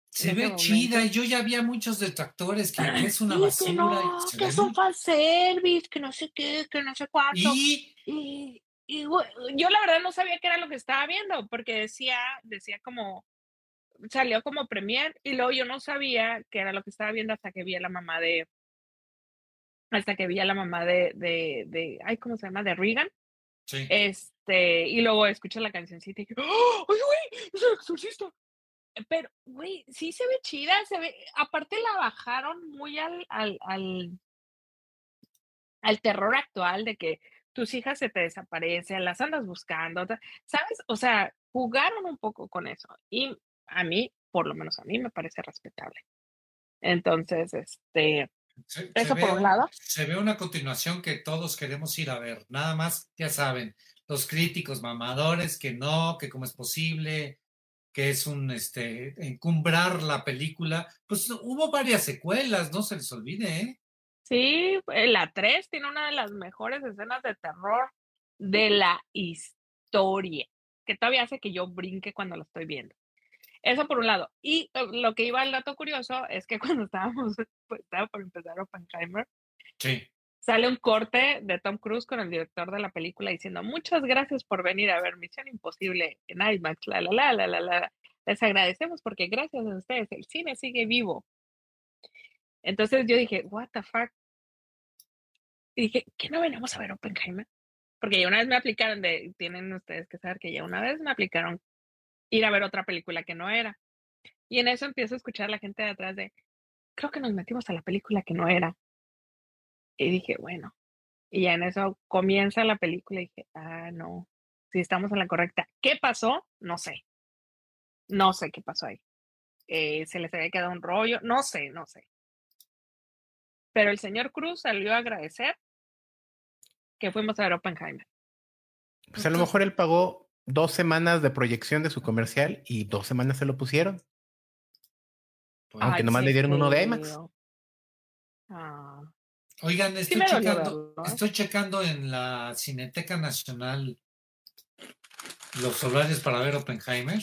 Se ve chida y yo ya había muchos detractores que, es una basura. Que, no, que es un fanservice, que no sé qué, que no sé cuánto. Y, y, y yo la verdad no sabía qué era lo que estaba viendo, porque decía, decía como, salió como premier y luego yo no sabía qué era lo que estaba viendo hasta que vi a la mamá de, hasta que vi a la mamá de, de, de ay, ¿cómo se llama? De Regan. Sí. Este, y luego escuché la cancioncita y dije, ¡Oh, ¡ay, güey! ¡Es el exorcista! Pero, güey, sí se ve chida, se ve, aparte la bajaron muy al, al, al, al terror actual de que tus hijas se te desaparecen, las andas buscando, ¿sabes? O sea, jugaron un poco con eso y a mí, por lo menos a mí, me parece respetable. Entonces, este, eso por un lado. Se ve una continuación que todos queremos ir a ver, nada más, ya saben, los críticos mamadores que no, que cómo es posible, que es un, este, encumbrar la película. Pues hubo varias secuelas, no se les olvide, ¿eh? Sí, eh, la 3 tiene una de las mejores escenas de terror de la historia, que todavía hace que yo brinque cuando lo estoy viendo. Eso por un lado. Y eh, lo que iba al dato curioso es que cuando estábamos, pues, estaba por empezar Oppenheimer, sí. sale un corte de Tom Cruise con el director de la película diciendo, muchas gracias por venir a ver Misión Imposible en IMAX, la, la, la, la, la, la. Les agradecemos porque gracias a ustedes el cine sigue vivo. Entonces yo dije, what the fuck. Y dije, ¿qué no venimos a ver Oppenheimer? Porque ya una vez me aplicaron de, tienen ustedes que saber que ya una vez me aplicaron ir a ver otra película que no era. Y en eso empiezo a escuchar a la gente de atrás de, creo que nos metimos a la película que no era. Y dije, bueno. Y ya en eso comienza la película y dije, ah, no, si estamos en la correcta. ¿Qué pasó? No sé. No sé qué pasó ahí. Eh, se les había quedado un rollo, no sé, no sé. Pero el señor Cruz salió a agradecer que fuimos a ver Oppenheimer. Pues a lo mejor él pagó dos semanas de proyección de su comercial y dos semanas se lo pusieron. Aunque nomás le dieron uno de IMAX. Ah. Oigan, estoy, checando, ¿eh? estoy checando en la Cineteca Nacional los horarios para ver Oppenheimer.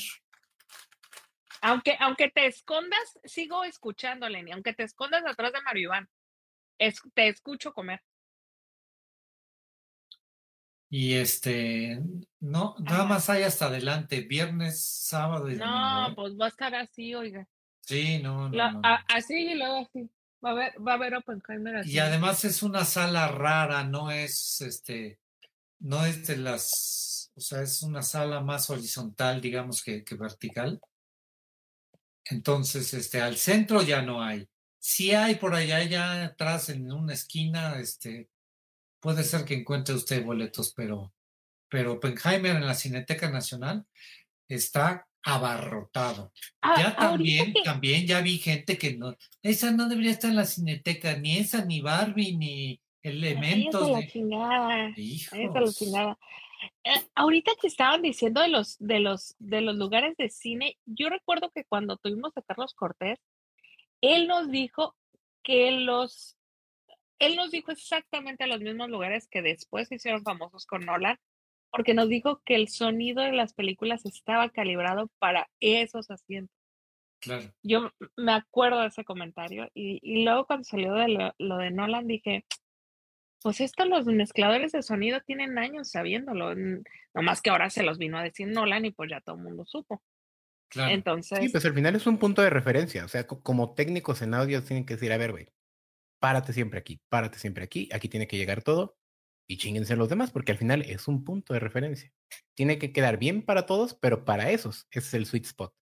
Aunque, aunque te escondas, sigo escuchando, Lenny, aunque te escondas atrás de Mario Iván, te escucho comer. Y este, no, nada más hay hasta adelante, viernes, sábado y domingo. No, pues va a estar así, oiga. Sí, no, no, así y luego así. Va a haber, va a haber Oppenheimer así. Y además es una sala rara, no es este, no es de las, o sea, es una sala más horizontal, digamos, que, que vertical. Entonces, este, al centro ya no hay. Sí hay por allá, ya atrás, en una esquina, este, puede ser que encuentre usted boletos, pero, pero Oppenheimer en la Cineteca Nacional está abarrotado. Ah, ya también, también ya vi gente que no, esa no debería estar en la Cineteca, ni esa, ni Barbie, ni elementos. De... Esa la chingada. Eh, ahorita que estaban diciendo de los, de los, de los lugares de cine, yo recuerdo que cuando tuvimos a Carlos Cortés, él nos dijo que los él nos dijo exactamente los mismos lugares que después se hicieron famosos con Nolan, porque nos dijo que el sonido de las películas estaba calibrado para esos asientos. Claro. Yo me acuerdo de ese comentario y, luego cuando salió de lo, de Nolan dije, pues esto los mezcladores de sonido tienen años sabiéndolo, nomás que ahora se los vino a decir Nolan y pues ya todo el mundo supo. Claro. Entonces. Sí, pues al final es un punto de referencia. O sea, como técnicos en audio tienen que decir, a ver, güey, párate siempre aquí, párate siempre aquí, aquí tiene que llegar todo y chinguense los demás, porque al final es un punto de referencia. Tiene que quedar bien para todos, pero para esos ese es el sweet spot.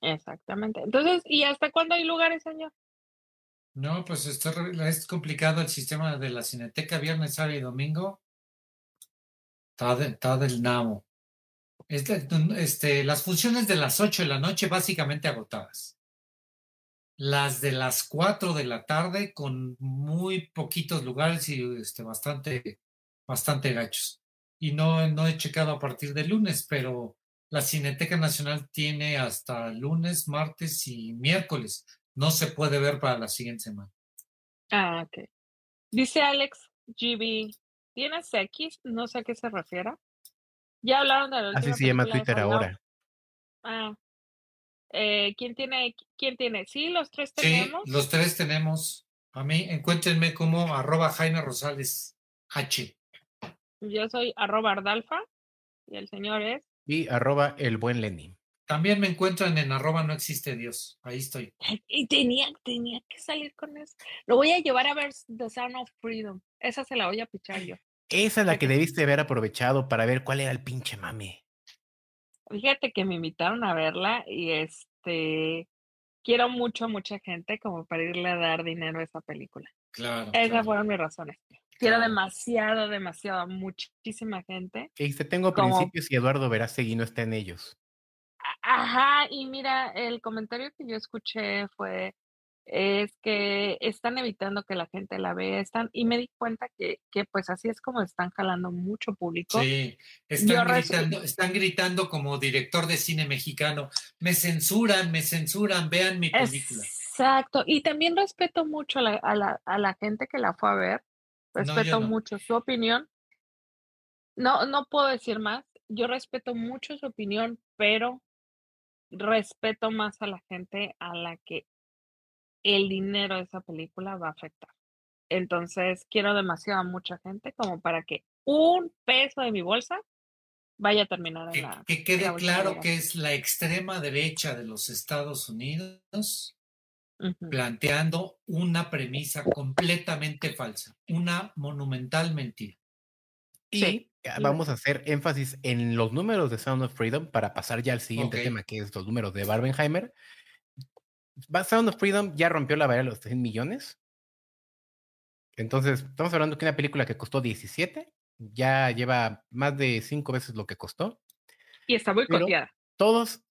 Exactamente. Entonces, ¿y hasta cuándo hay lugares, señor? No, pues está, es complicado el sistema de la cineteca viernes, sábado y domingo. Está, del nabo. Este, este, las funciones de las 8 de la noche básicamente agotadas las de las 4 de la tarde con muy poquitos lugares y este, bastante, bastante gachos. Y no, no he checado a partir de lunes, pero la Cineteca Nacional tiene hasta lunes, martes y miércoles. No se puede ver para la siguiente semana. Ah, ok. Dice Alex GB tiene X, no sé a qué se refiere. Ya hablaron de la Así se llama Twitter ahora. Ah. Eh, ¿Quién tiene? ¿Quién tiene? Sí, los tres tenemos. Sí, los tres tenemos. A mí, encuéntrenme como arroba Jaime Rosales H. Yo soy arroba Ardalfa y el señor es. Y arroba el buen Lenin. También me encuentran en arroba no existe Dios. Ahí estoy. Y tenía, tenía que salir con eso. Lo voy a llevar a ver The Sound of Freedom. Esa se la voy a pichar yo. Esa es la que debiste haber aprovechado para ver cuál era el pinche mame. Fíjate que me invitaron a verla y este quiero mucho a mucha gente como para irle a dar dinero a esa película. Claro. Esas fueron mis razones. Quiero demasiado, demasiado, muchísima gente. Y te tengo principios y Eduardo Verástegui no está en ellos. Ajá, y mira, el comentario que yo escuché fue, es que están evitando que la gente la vea, están, y me di cuenta que, que pues así es como están jalando mucho público. Sí, están gritando, están gritando como director de cine mexicano, me censuran, me censuran, vean mi película. Exacto, y también respeto mucho a la, a la, a la gente que la fue a ver, respeto mucho su opinión. No, no puedo decir más, yo respeto mucho su opinión, pero respeto más a la gente a la que el dinero de esa película va a afectar. Entonces, quiero demasiado a mucha gente como para que un peso de mi bolsa vaya a terminar en la. Que quede claro que es la extrema derecha de los Estados Unidos planteando una premisa completamente falsa, una monumental mentira. Y vamos a hacer énfasis en los números de Sound of Freedom para pasar ya al siguiente tema, que es los números de Barbenheimer. Sound of Freedom ya rompió la barrera de los 100 millones. Entonces, estamos hablando de una película que costó 17, ya lleva más de cinco veces lo que costó. Y está muy copiada. Todos,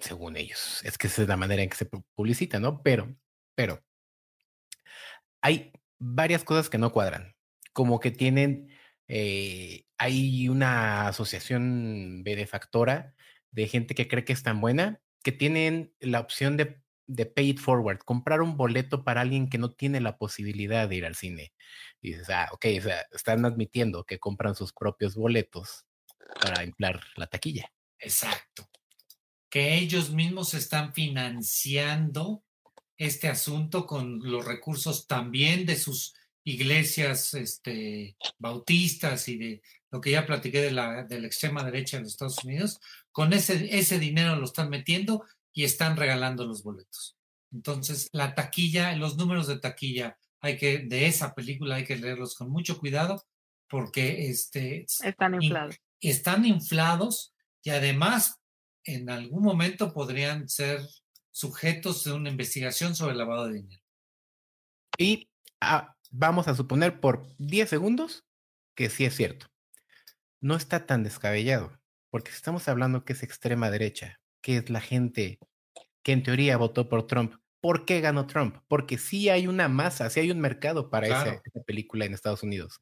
según ellos, es que esa es la manera en que se publicita, ¿no? Pero, pero, hay varias cosas que no cuadran. Como que tienen eh, hay una asociación benefactora de gente que cree que es tan buena que tienen la opción de, de pay it forward, comprar un boleto para alguien que no tiene la posibilidad de ir al cine. Dices, ah, ok, o sea, están admitiendo que compran sus propios boletos para inflar la taquilla. Exacto. Que ellos mismos están financiando este asunto con los recursos también de sus iglesias este, bautistas y de lo que ya platiqué de la, de la extrema derecha de los Estados Unidos, con ese, ese dinero lo están metiendo y están regalando los boletos. Entonces, la taquilla, los números de taquilla hay que, de esa película hay que leerlos con mucho cuidado porque este, están inflados. están inflados y además en algún momento podrían ser sujetos de una investigación sobre el lavado de dinero. Y ah, vamos a suponer por 10 segundos que sí es cierto. No está tan descabellado, porque estamos hablando que es extrema derecha, que es la gente que en teoría votó por Trump. ¿Por qué ganó Trump? Porque sí hay una masa, sí hay un mercado para esa, película en Estados Unidos.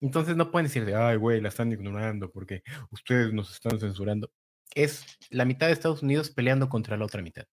Entonces no pueden decir de, ay, güey, la están ignorando porque ustedes nos están censurando. Es la mitad de Estados Unidos peleando contra la otra mitad.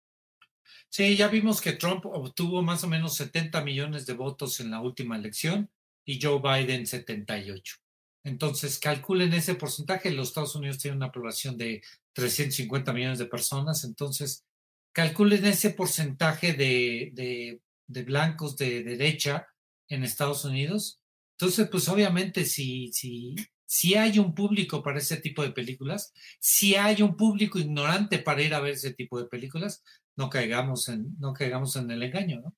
Sí, ya vimos que Trump obtuvo más o menos 70 millones de votos en la última elección y Joe Biden 78. Entonces, calculen ese porcentaje. Los Estados Unidos tienen una población de 350 millones de personas. Entonces, calculen ese porcentaje de, de, blancos de derecha en Estados Unidos. Entonces, pues obviamente, si, si, si hay un público para ese tipo de películas, si hay un público ignorante para ir a ver ese tipo de películas, no caigamos en, no caigamos en el engaño, ¿no?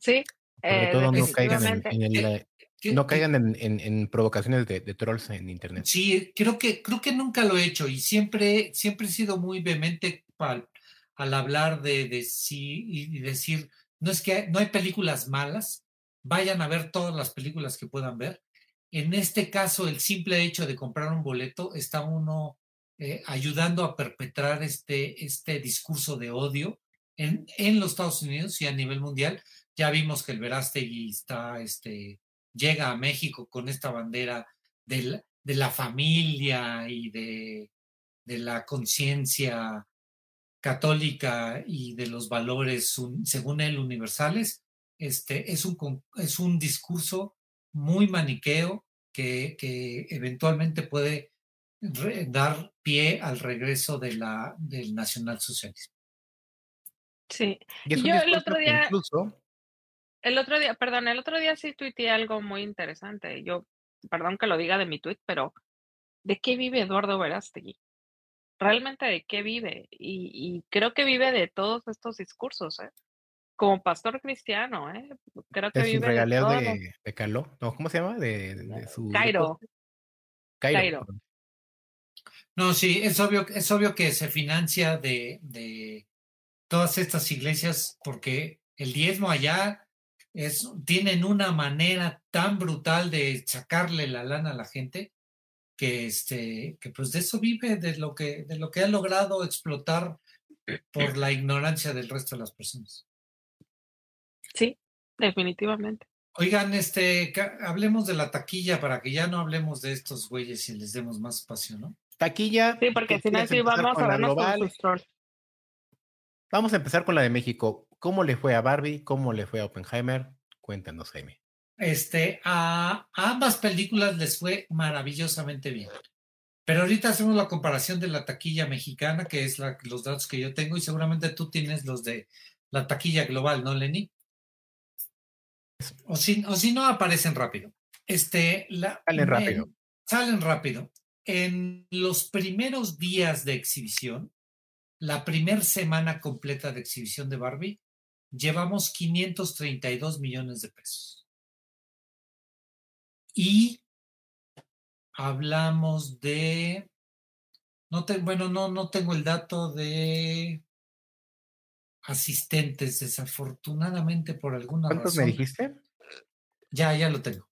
Sí. Sobre todo no caigan en, no caigan en, provocaciones de, trolls en internet. Sí, creo que, creo que nunca lo he hecho y siempre, siempre he sido muy vehemente al, al hablar de, de sí y decir, no es que no hay películas malas, vayan a ver todas las películas que puedan ver. En este caso, el simple hecho de comprar un boleto está uno eh, ayudando a perpetrar este, este discurso de odio en, en, los Estados Unidos y a nivel mundial. Ya vimos que el Verástegui está, este, llega a México con esta bandera de la, familia y de, de la conciencia católica y de los valores, según él, universales. este, es, un, es un discurso muy maniqueo que, que eventualmente puede dar pie al regreso de la, del nacionalsocialismo. Sí. Y, yo el otro día, incluso... el otro día, perdón, el otro día sí tuiteé algo muy interesante. Yo, perdón que lo diga de mi tweet, pero ¿de qué vive Eduardo Verástegui? Realmente de qué vive. Y, creo que vive de todos estos discursos, ¿eh? Como pastor cristiano, ¿eh? Creo que vive regaleo de, de, Caló. No, ¿cómo se llama? De, su. Cairo. Cairo. No, sí, es obvio, es obvio que se financia de, de todas estas iglesias porque el diezmo allá es, tienen una manera tan brutal de sacarle la lana a la gente que este que pues de eso vive de lo que de lo que ha logrado explotar por la ignorancia del resto de las personas. Sí, definitivamente. Oigan, este, hablemos de la taquilla para que ya no hablemos de estos güeyes y les demos más espacio, ¿no? Taquilla. Sí, porque si no, sí vamos a vernos con sus Vamos a empezar con la de México. ¿Cómo le fue a Barbie? ¿Cómo le fue a Oppenheimer? Cuéntanos, Jaime. Este, a, ambas películas les fue maravillosamente bien. Pero ahorita hacemos la comparación de la taquilla mexicana, que es los datos que yo tengo, y seguramente tú tienes los de la taquilla global, ¿no, Lenny? O si, o si no, aparecen rápido. Este, la, salen rápido. salen rápido. En los primeros días de exhibición, la primera semana completa de exhibición de Barbie, llevamos 532 millones de pesos. Y hablamos de, no te, bueno, no, no tengo el dato de asistentes, desafortunadamente por alguna razón. ¿Cuántos me dijiste? Ya, ya lo tengo.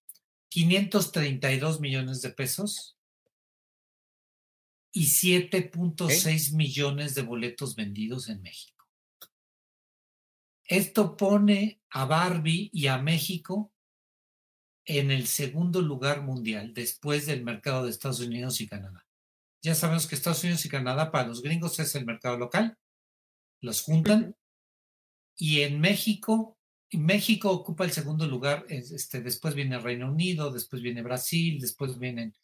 532 millones de pesos y 7.6 millones de boletos vendidos en México. Esto pone a Barbie y a México en el segundo lugar mundial después del mercado de Estados Unidos y Canadá. Ya sabemos que Estados Unidos y Canadá para los gringos es el mercado local, los juntan y en México, México ocupa el segundo lugar, este, después viene Reino Unido, después viene Brasil, después vienen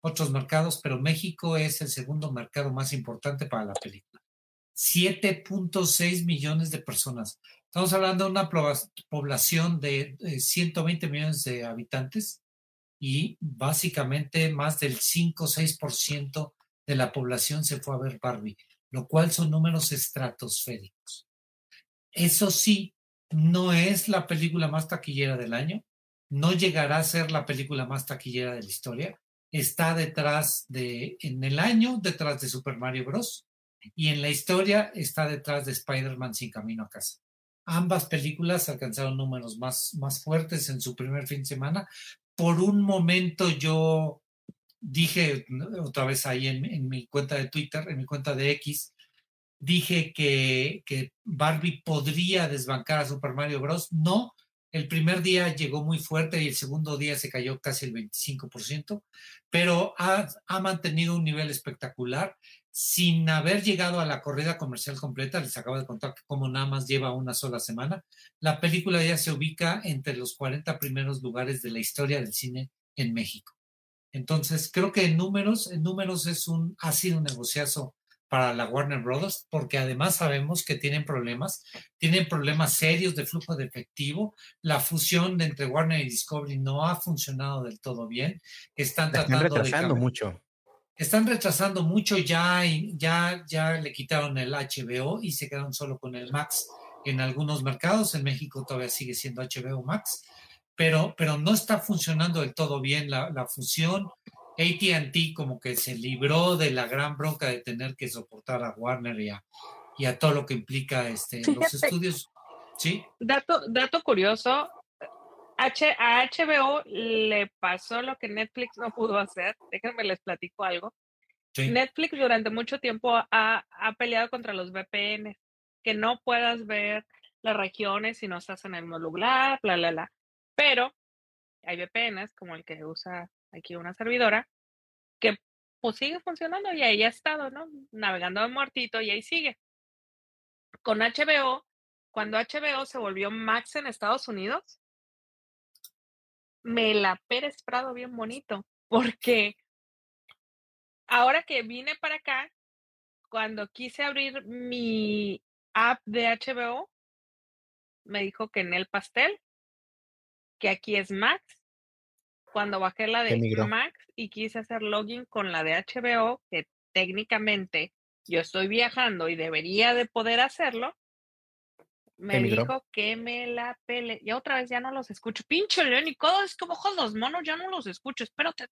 otros mercados, pero México es el segundo mercado más importante para la película. 7.6 millones de personas. Estamos hablando de una población de 120 millones de habitantes y básicamente más del 5 6% de la población se fue a ver Barbie, lo cual son números estratosféricos. Eso sí, no es la película más taquillera del año, no llegará a ser la película más taquillera de la historia, está detrás de, en el año, detrás de Super Mario Bros. Y en la historia está detrás de Spider-Man sin camino a casa. Ambas películas alcanzaron números más, más fuertes en su primer fin de semana. Por un momento yo dije, otra vez ahí en, en mi cuenta de Twitter, en mi cuenta de X, dije que, que Barbie podría desbancar a Super Mario Bros. No, el primer día llegó muy fuerte y el segundo día se cayó casi el 25%, pero ha, mantenido un nivel espectacular sin haber llegado a la corrida comercial completa. Les acabo de contar que como nada más lleva una sola semana, la película ya se ubica entre los 40 primeros lugares de la historia del cine en México. Entonces, creo que en números, en números es un, ha sido un negociazo para la Warner Brothers, porque además sabemos que tienen problemas, tienen problemas serios de flujo de efectivo. La fusión de entre Warner y Discovery no ha funcionado del todo bien. Están tratando están retrasando mucho. Están retrasando mucho ya ya ya le quitaron el HBO y se quedaron solo con el Max en algunos mercados. En México todavía sigue siendo HBO Max, pero pero no está funcionando del todo bien la, la fusión. ATT como que se libró de la gran bronca de tener que soportar a Warner y a, y a todo lo que implica este, los estudios. ¿Sí? Dato, dato curioso, H, a HBO le pasó lo que Netflix no pudo hacer. Déjenme les platico algo. Netflix durante mucho tiempo ha, ha, peleado contra los VPN, que no puedas ver las regiones si no estás en el mismo lugar, bla, bla, bla. Pero hay VPNs como el que usa aquí una servidora, que pues sigue funcionando y ahí ha estado, ¿no? Navegando de muertito y ahí sigue. Con HBO, cuando HBO se volvió Max en Estados Unidos, me la Pérez Prado bien bonito, porque ahora que vine para acá, cuando quise abrir mi app de HBO, me dijo que en el pastel, que aquí es Max. Cuando bajé la de Max y quise hacer login con la de HBO, que técnicamente yo estoy viajando y debería de poder hacerlo, me dijo que me la pele. Y otra vez ya no los escucho. Pinche Lenny, todo es como ojos los monos, ya no los escucho. Espérate.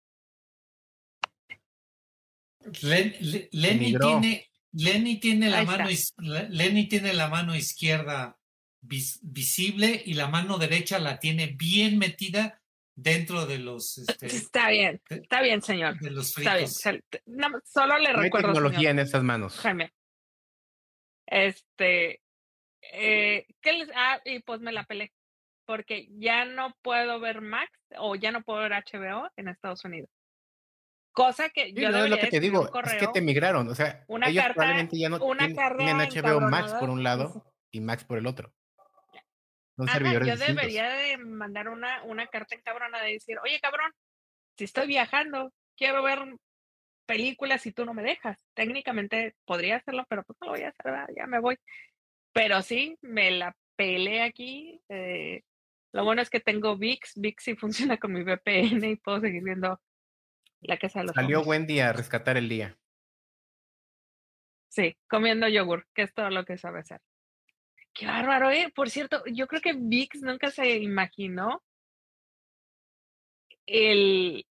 Lenny tiene, Lenny tiene la mano Lenny tiene la mano izquierda visible y la mano derecha la tiene bien metida dentro de los. Este, está bien, está bien, señor. De los Está bien. solo le recuerdo. Hay tecnología en estas manos. Jaime. Este. Eh, ¿qué les, ah, y pues me la pelé. Porque ya no puedo ver Max o ya no puedo ver HBO en Estados Unidos. Cosa que yo no es lo que te digo, es que te migraron, o sea, una ellos carta, probablemente ya no tienen, HBO Max por un lado y Max por el otro. Yo debería de mandar una, una carta en cabrona de decir, oye cabrón, si estoy viajando, quiero ver películas y tú no me dejas. Técnicamente podría hacerlo, pero pues no lo voy a hacer, ya me voy. Pero sí, me la peleé aquí. Eh, lo bueno es que tengo VIX, VIX sí funciona con mi VPN y puedo seguir viendo la casa de los Salió Wendy a rescatar el día. Sí, comiendo yogur, que es todo lo que sabe hacer. Qué bárbaro, ¿eh? Por cierto, yo creo que VIX nunca se imaginó el,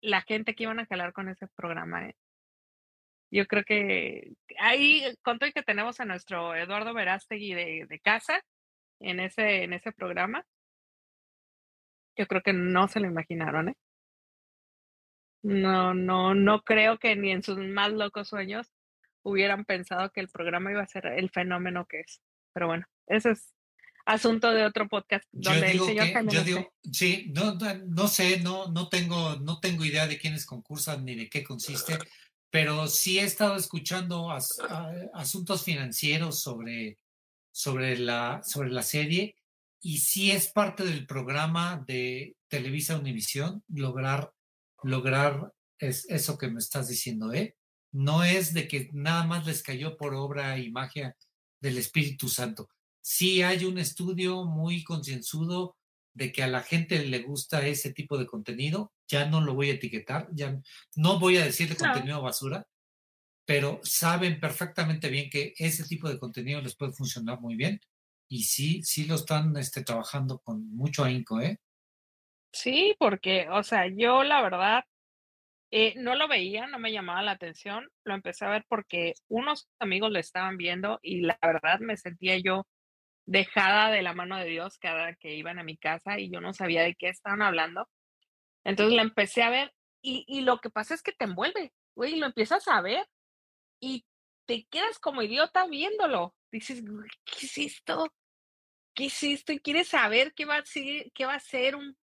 la gente que iban a calar con ese programa, ¿eh? Yo creo que ahí, con todo y que tenemos a nuestro Eduardo Verástegui de, de casa en ese, en ese programa, yo creo que no se lo imaginaron, ¿eh? No, no, no creo que ni en sus más locos sueños hubieran pensado que el programa iba a ser el fenómeno que es. Pero bueno, ese es asunto de otro podcast donde el señor yo sí, no, no, sé, no, no tengo, no tengo idea de quiénes concursan ni de qué consiste, pero sí he estado escuchando asuntos financieros sobre, sobre, la, sobre la serie y sí es parte del programa de Televisa Univisión lograr lograr es eso que me estás diciendo, ¿eh? No es de que nada más les cayó por obra y magia del Espíritu Santo. Sí hay un estudio muy concienzudo de que a la gente le gusta ese tipo de contenido. Ya no lo voy a etiquetar, ya no voy a decir de contenido basura, pero saben perfectamente bien que ese tipo de contenido les puede funcionar muy bien y sí, sí lo están este, trabajando con mucho ahínco, ¿eh? Sí, porque, o sea, yo la verdad eh, no lo veía, no me llamaba la atención. Lo empecé a ver porque unos amigos lo estaban viendo y la verdad me sentía yo dejada de la mano de Dios cada que iban a mi casa y yo no sabía de qué estaban hablando. Entonces la empecé a ver y, y lo que pasa es que te envuelve, güey, lo empiezas a ver y te quedas como idiota viéndolo. Dices, ¿qué es esto? ¿Qué es esto? Y quieres saber qué va a ser, qué va a ser un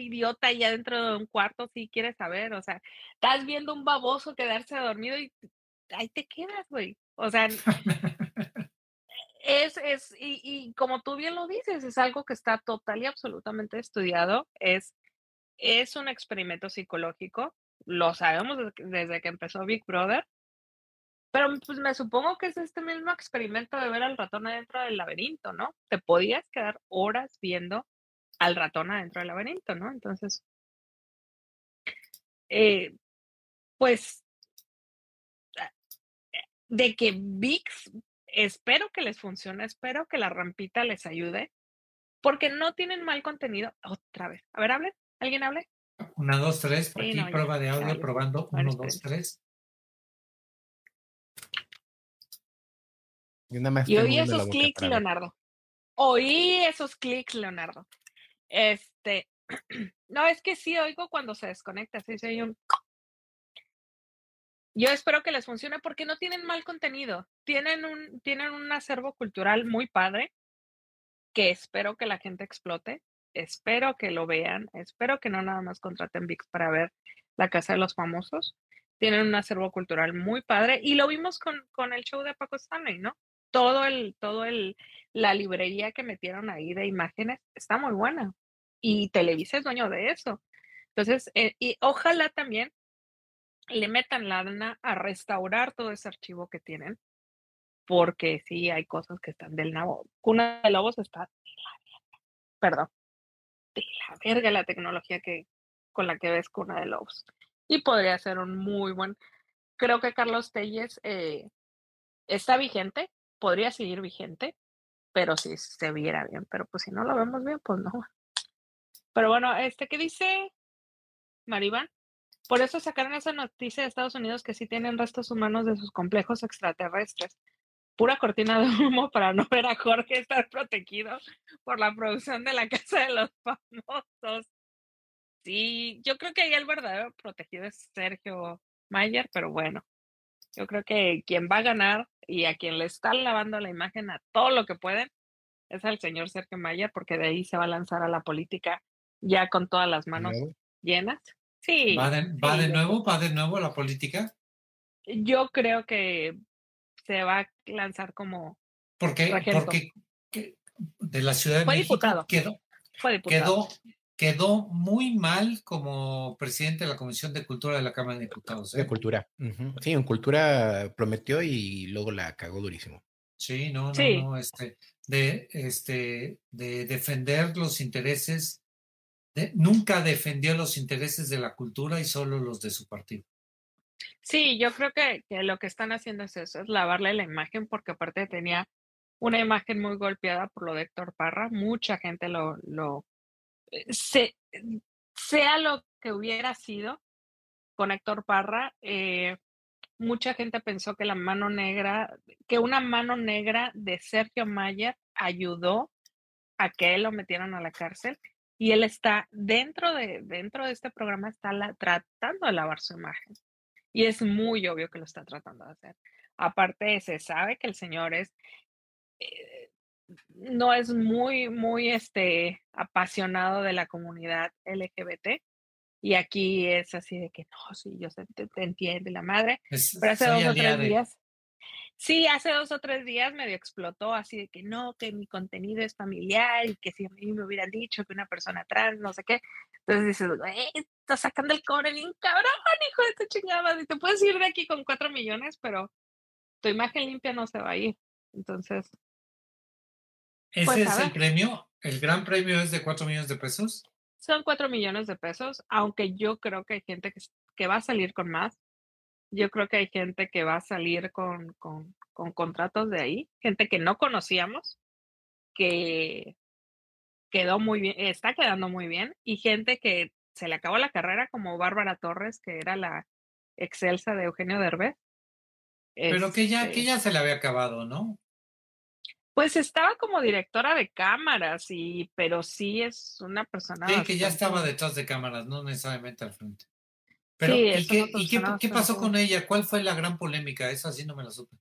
idiota ya dentro de un cuarto si quieres saber, o sea, estás viendo un baboso quedarse dormido y ahí te quedas, güey. O sea, es, es, y, y, como tú bien lo dices, es algo que está total y absolutamente estudiado, es, es un experimento psicológico, lo sabemos desde que empezó Big Brother, pero pues me supongo que es este mismo experimento de ver al ratón adentro del laberinto, ¿no? Te podías quedar horas viendo al ratón adentro del laberinto, ¿no? Entonces, eh, pues, ah, eh, de que VIX, espero que les funcione, espero que la rampita les ayude, porque no tienen mal contenido. Otra vez. A ver, hable. ¿Alguien hable? Una, dos, tres. Por aquí, prueba de audio, probando. Uno, dos, tres. Y, oí esos clics, Leonardo. Oí esos clics, Leonardo. Este, no, es que sí oigo cuando se desconecta, sí se un... Yo espero que les funcione porque no tienen mal contenido, tienen un, tienen un acervo cultural muy padre que espero que la gente explote, espero que lo vean, espero que no nada más contraten VIX para ver la Casa de los Famosos. Tienen un acervo cultural muy padre y lo vimos con, con el show de Paco Stanley, ¿no? todo el, todo el, la librería que metieron ahí de imágenes está muy buena. Y Televisa es dueño de eso. Entonces, eh, y ojalá también le metan lana a restaurar todo ese archivo que tienen, porque sí hay cosas que están del nabo. Cuna de Lobos está de la verga, perdón, de la verga la tecnología que, con la que ves Cuna de Lobos. Y podría ser un muy buen, creo que Carlos Telles eh, está vigente, podría seguir vigente, pero si se viera bien, pero pues si no lo vemos bien, pues no. Pero bueno, este, ¿qué dice Maribán? Por eso sacaron esa noticia de Estados Unidos que sí tienen restos humanos de sus complejos extraterrestres. Pura cortina de humo para no ver a Jorge estar protegido por la producción de la Casa de los Famosos. Sí, yo creo que ahí el verdadero protegido es Sergio Mayer, pero bueno, yo creo que quien va a ganar y a quien le están lavando la imagen a todo lo que pueden es al señor Sergio Mayer, porque de ahí se va a lanzar a la política ya con todas las manos llenas. Sí. ¿Va de, va de nuevo? ¿Va de nuevo a la política? Yo creo que se va a lanzar como. Porque, porque de la Ciudad de México Quedó, Fue diputado. Quedó, quedó muy mal como presidente de la Comisión de Cultura de la Cámara de Diputados. ¿eh? De Cultura. Sí, en Cultura prometió y luego la cagó durísimo. Sí, no, no, no, este, de, este, de defender los intereses nunca defendió los intereses de la cultura y solo los de su partido. Sí, yo creo que, lo que están haciendo es eso, es lavarle la imagen, porque aparte tenía una imagen muy golpeada por lo de Héctor Parra. Mucha gente lo, lo eh, sea lo que hubiera sido con Héctor Parra, eh, mucha gente pensó que la mano negra, que una mano negra de Sergio Mayer ayudó a que él lo metieran a la cárcel y él está dentro de, dentro de este programa, está tratando de lavar su imagen. Y es muy obvio que lo está tratando de hacer. Aparte, se sabe que el señor es, eh, no es muy, muy este, apasionado de la comunidad LGBT. Y aquí es así de que no, sí, yo te, te entiendo, la madre. pero hace dos o tres días, Sí, hace dos o tres días medio explotó así de que no, que mi contenido es familiar y que si a mí me hubieran dicho que una persona trans, no sé qué. Entonces dices, güey, estás sacando el cobre bien cabrón, hijo de tu chingada. Y te puedes ir de aquí con cuatro millones, pero tu imagen limpia no se va a ir. Entonces. ¿Ese pues, es el premio? ¿El gran premio es de cuatro millones de pesos? Son cuatro millones de pesos, aunque yo creo que hay gente que, que va a salir con más yo creo que hay gente que va a salir con, con, con contratos de ahí, gente que no conocíamos, que quedó muy bien, está quedando muy bien, y gente que se le acabó la carrera, como Bárbara Torres, que era la excelsa de Eugenio Derbez. Pero que ya, que este ya se le había acabado, ¿no? Pues estaba como directora de cámaras, y, pero sí es una persona. Sí, que ya estaba detrás de cámaras, no necesariamente al frente. Pero, ¿y, qué, ¿y qué, pasó con ella? ¿Cuál fue la gran polémica? Esa sí no me la supe.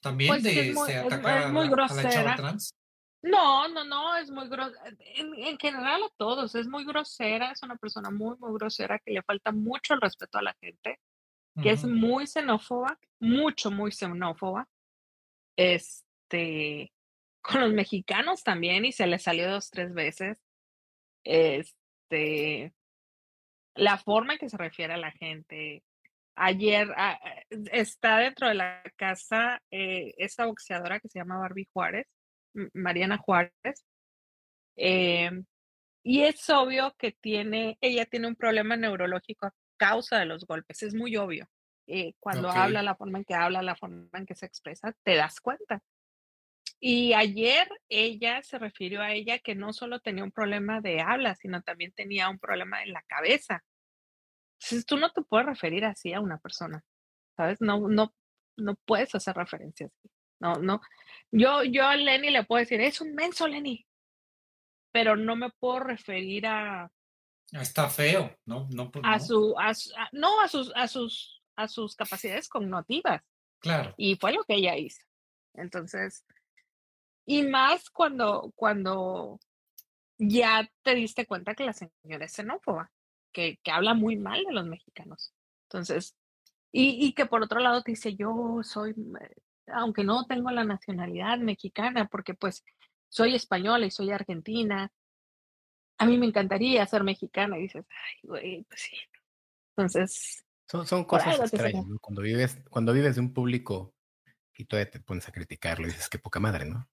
¿También pues de muy, atacar a, la chava trans? No, no, no, es muy grosera. En, general a todos, es muy grosera, es una persona muy, muy grosera que le falta mucho el respeto a la gente, que es muy xenófoba, mucho, muy xenófoba. Este, con los mexicanos también, y se le salió dos, tres veces. Este, la forma en que se refiere a la gente. Ayer ah, está dentro de la casa eh, esta boxeadora que se llama Barbie Juárez, Mariana Juárez. Em, y es obvio que tiene, ella tiene un problema neurológico a causa de los golpes, es muy obvio. Eh, cuando habla, la forma en que habla, la forma en que se expresa, te das cuenta. Y ayer ella se refirió a ella que no solo tenía un problema de habla, sino también tenía un problema en la cabeza. Entonces tú no te puedes referir así a una persona, ¿sabes? No, no, no puedes hacer referencias. No, no. Yo, yo a Lenny le puedo decir, es un menso, Lenny. Pero no me puedo referir a. Está feo, ¿no? no, pues a Su, a, no, a sus, a sus, a sus capacidades cognitivas. Claro. Y fue lo que ella hizo. Entonces, y más cuando, cuando ya te diste cuenta que la señora es xenófoba, que, que habla muy mal de los mexicanos. Entonces, y, y, que por otro lado te dice, yo soy, aunque no tengo la nacionalidad mexicana, porque pues soy española y soy argentina, a mí me encantaría ser mexicana. Y dices, ay, güey, pues sí. Entonces. Son, son cosas extrañas, ¿no? Cuando vives, cuando vives de un público y todavía te pones a criticarlo y dices, qué poca madre, ¿no?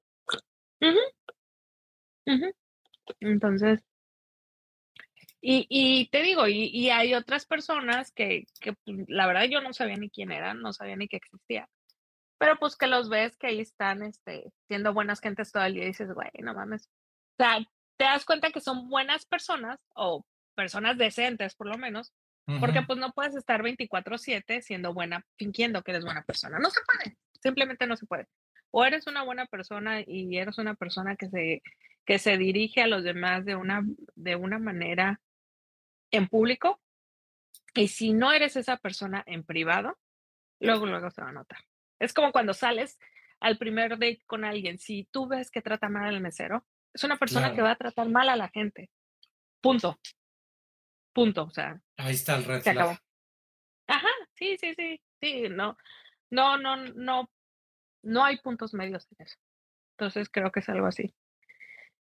Entonces, y, y, te digo, y, y, hay otras personas que, que pues, la verdad yo no sabía ni quién eran, no sabía ni que existía. Pero pues que los ves que ahí están este, siendo buenas gentes todo el día y dices, güey, no mames. O sea, te das cuenta que son buenas personas o personas decentes por lo menos, porque pues no puedes estar 24/7 siendo buena, fingiendo que eres buena persona. No se puede, simplemente no se puede. O eres una buena persona y eres una persona que se, que se dirige a los demás de una, de una manera en público. Y si no eres esa persona en privado, luego, luego se va a notar. Es como cuando sales al primer date con alguien. Si tú ves que trata mal al mesero, es una persona que va a tratar mal a la gente. Punto. Punto. O sea. Ahí está el red Ajá, sí, sí, sí. Sí, no. No, no, no. No hay puntos medios en eso. Entonces creo que es algo así.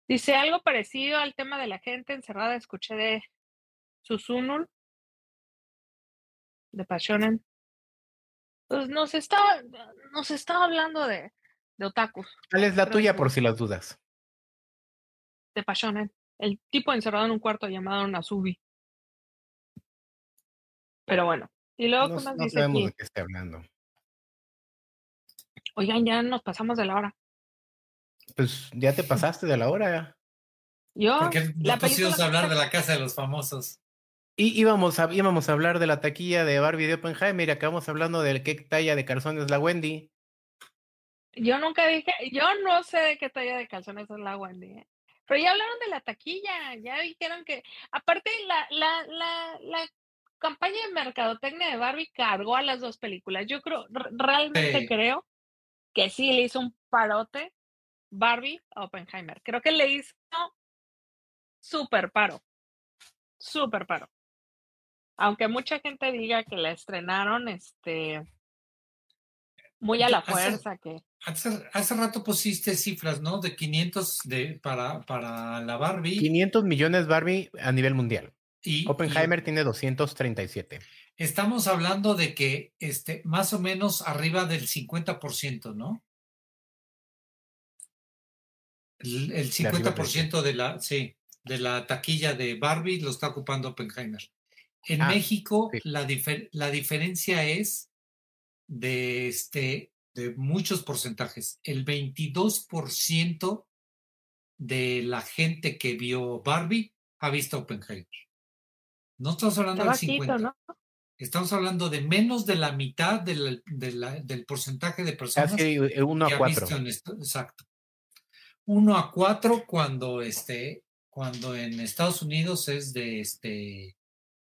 Dice algo parecido al tema de la gente encerrada. Escuché de Susunul, de Passionen. Pues nos está, nos está hablando de, de otakus. ¿Cuál es la tuya por si las dudas? de Passionen, el tipo encerrado en un cuarto llamado Nasubi. Pero bueno, y luego, no, ¿qué más sabemos de qué está hablando. Oigan, ya nos pasamos de la hora. Pues ya te pasaste de la hora. Yo. Porque no pusimos hablar de la casa de los famosos. Y íbamos a, íbamos a hablar de la taquilla de Barbie de Oppenheimer y acabamos hablando del qué talla de calzones la Wendy. Yo nunca dije, yo no sé de qué talla de calzones es la Wendy. ¿eh? Pero ya hablaron de la taquilla, ya dijeron que, aparte, la, la, la, la campaña de mercadotecnia de Barbie cargó a las dos películas. Yo creo, realmente creo que sí le hizo un parote Barbie a Oppenheimer. Creo que le hizo súper paro. Súper paro. Aunque mucha gente diga que la estrenaron este muy a la fuerza que Hace, rato pusiste cifras, ¿no? De 500 de, para, para la Barbie. 500 millones Barbie a nivel mundial. Y, Oppenheimer tiene 237. Estamos hablando de que este, más o menos arriba del 50%, ¿no? El, el 50% de la, sí, de la taquilla de Barbie lo está ocupando Oppenheimer. En ah, México, la, la diferencia es de este de muchos porcentajes. El 22% de la gente que vio Barbie ha visto Oppenheimer. No estamos hablando del 50. Estamos hablando de menos de la mitad del, del porcentaje de personas. Casi uno a cuatro. exacto. Uno a cuatro cuando, este, cuando en Estados Unidos es de este,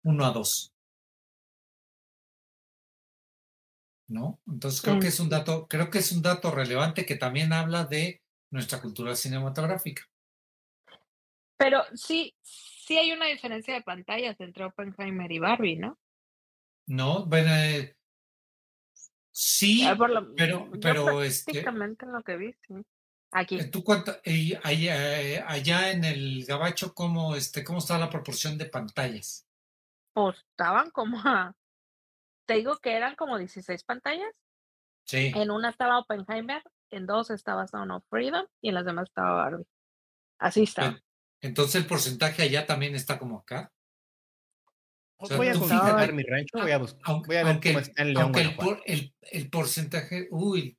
uno a dos. ¿no? Entonces creo que es un dato, creo que es un dato relevante que también habla de nuestra cultura cinematográfica. Pero sí, sí hay una diferencia de pantallas entre Oppenheimer y Barbie, ¿no? No, bueno, eh, sí, ah, pero, pero este en lo que vi, sí. Aquí. ¿Tú cuánto, allá, eh, allá, en el Gabacho, cómo, este, cómo está la proporción de pantallas? Pues estaban como a te digo que eran como 16 pantallas. Sí. En una estaba Oppenheimer, en dos estaba Sound of Freedom y en las demás estaba Barbie. Así está. Entonces el porcentaje allá también está como acá. Voy a consultar mi rancho, voy a, voy a ver cómo está en León. Aunque el, el, porcentaje, uy,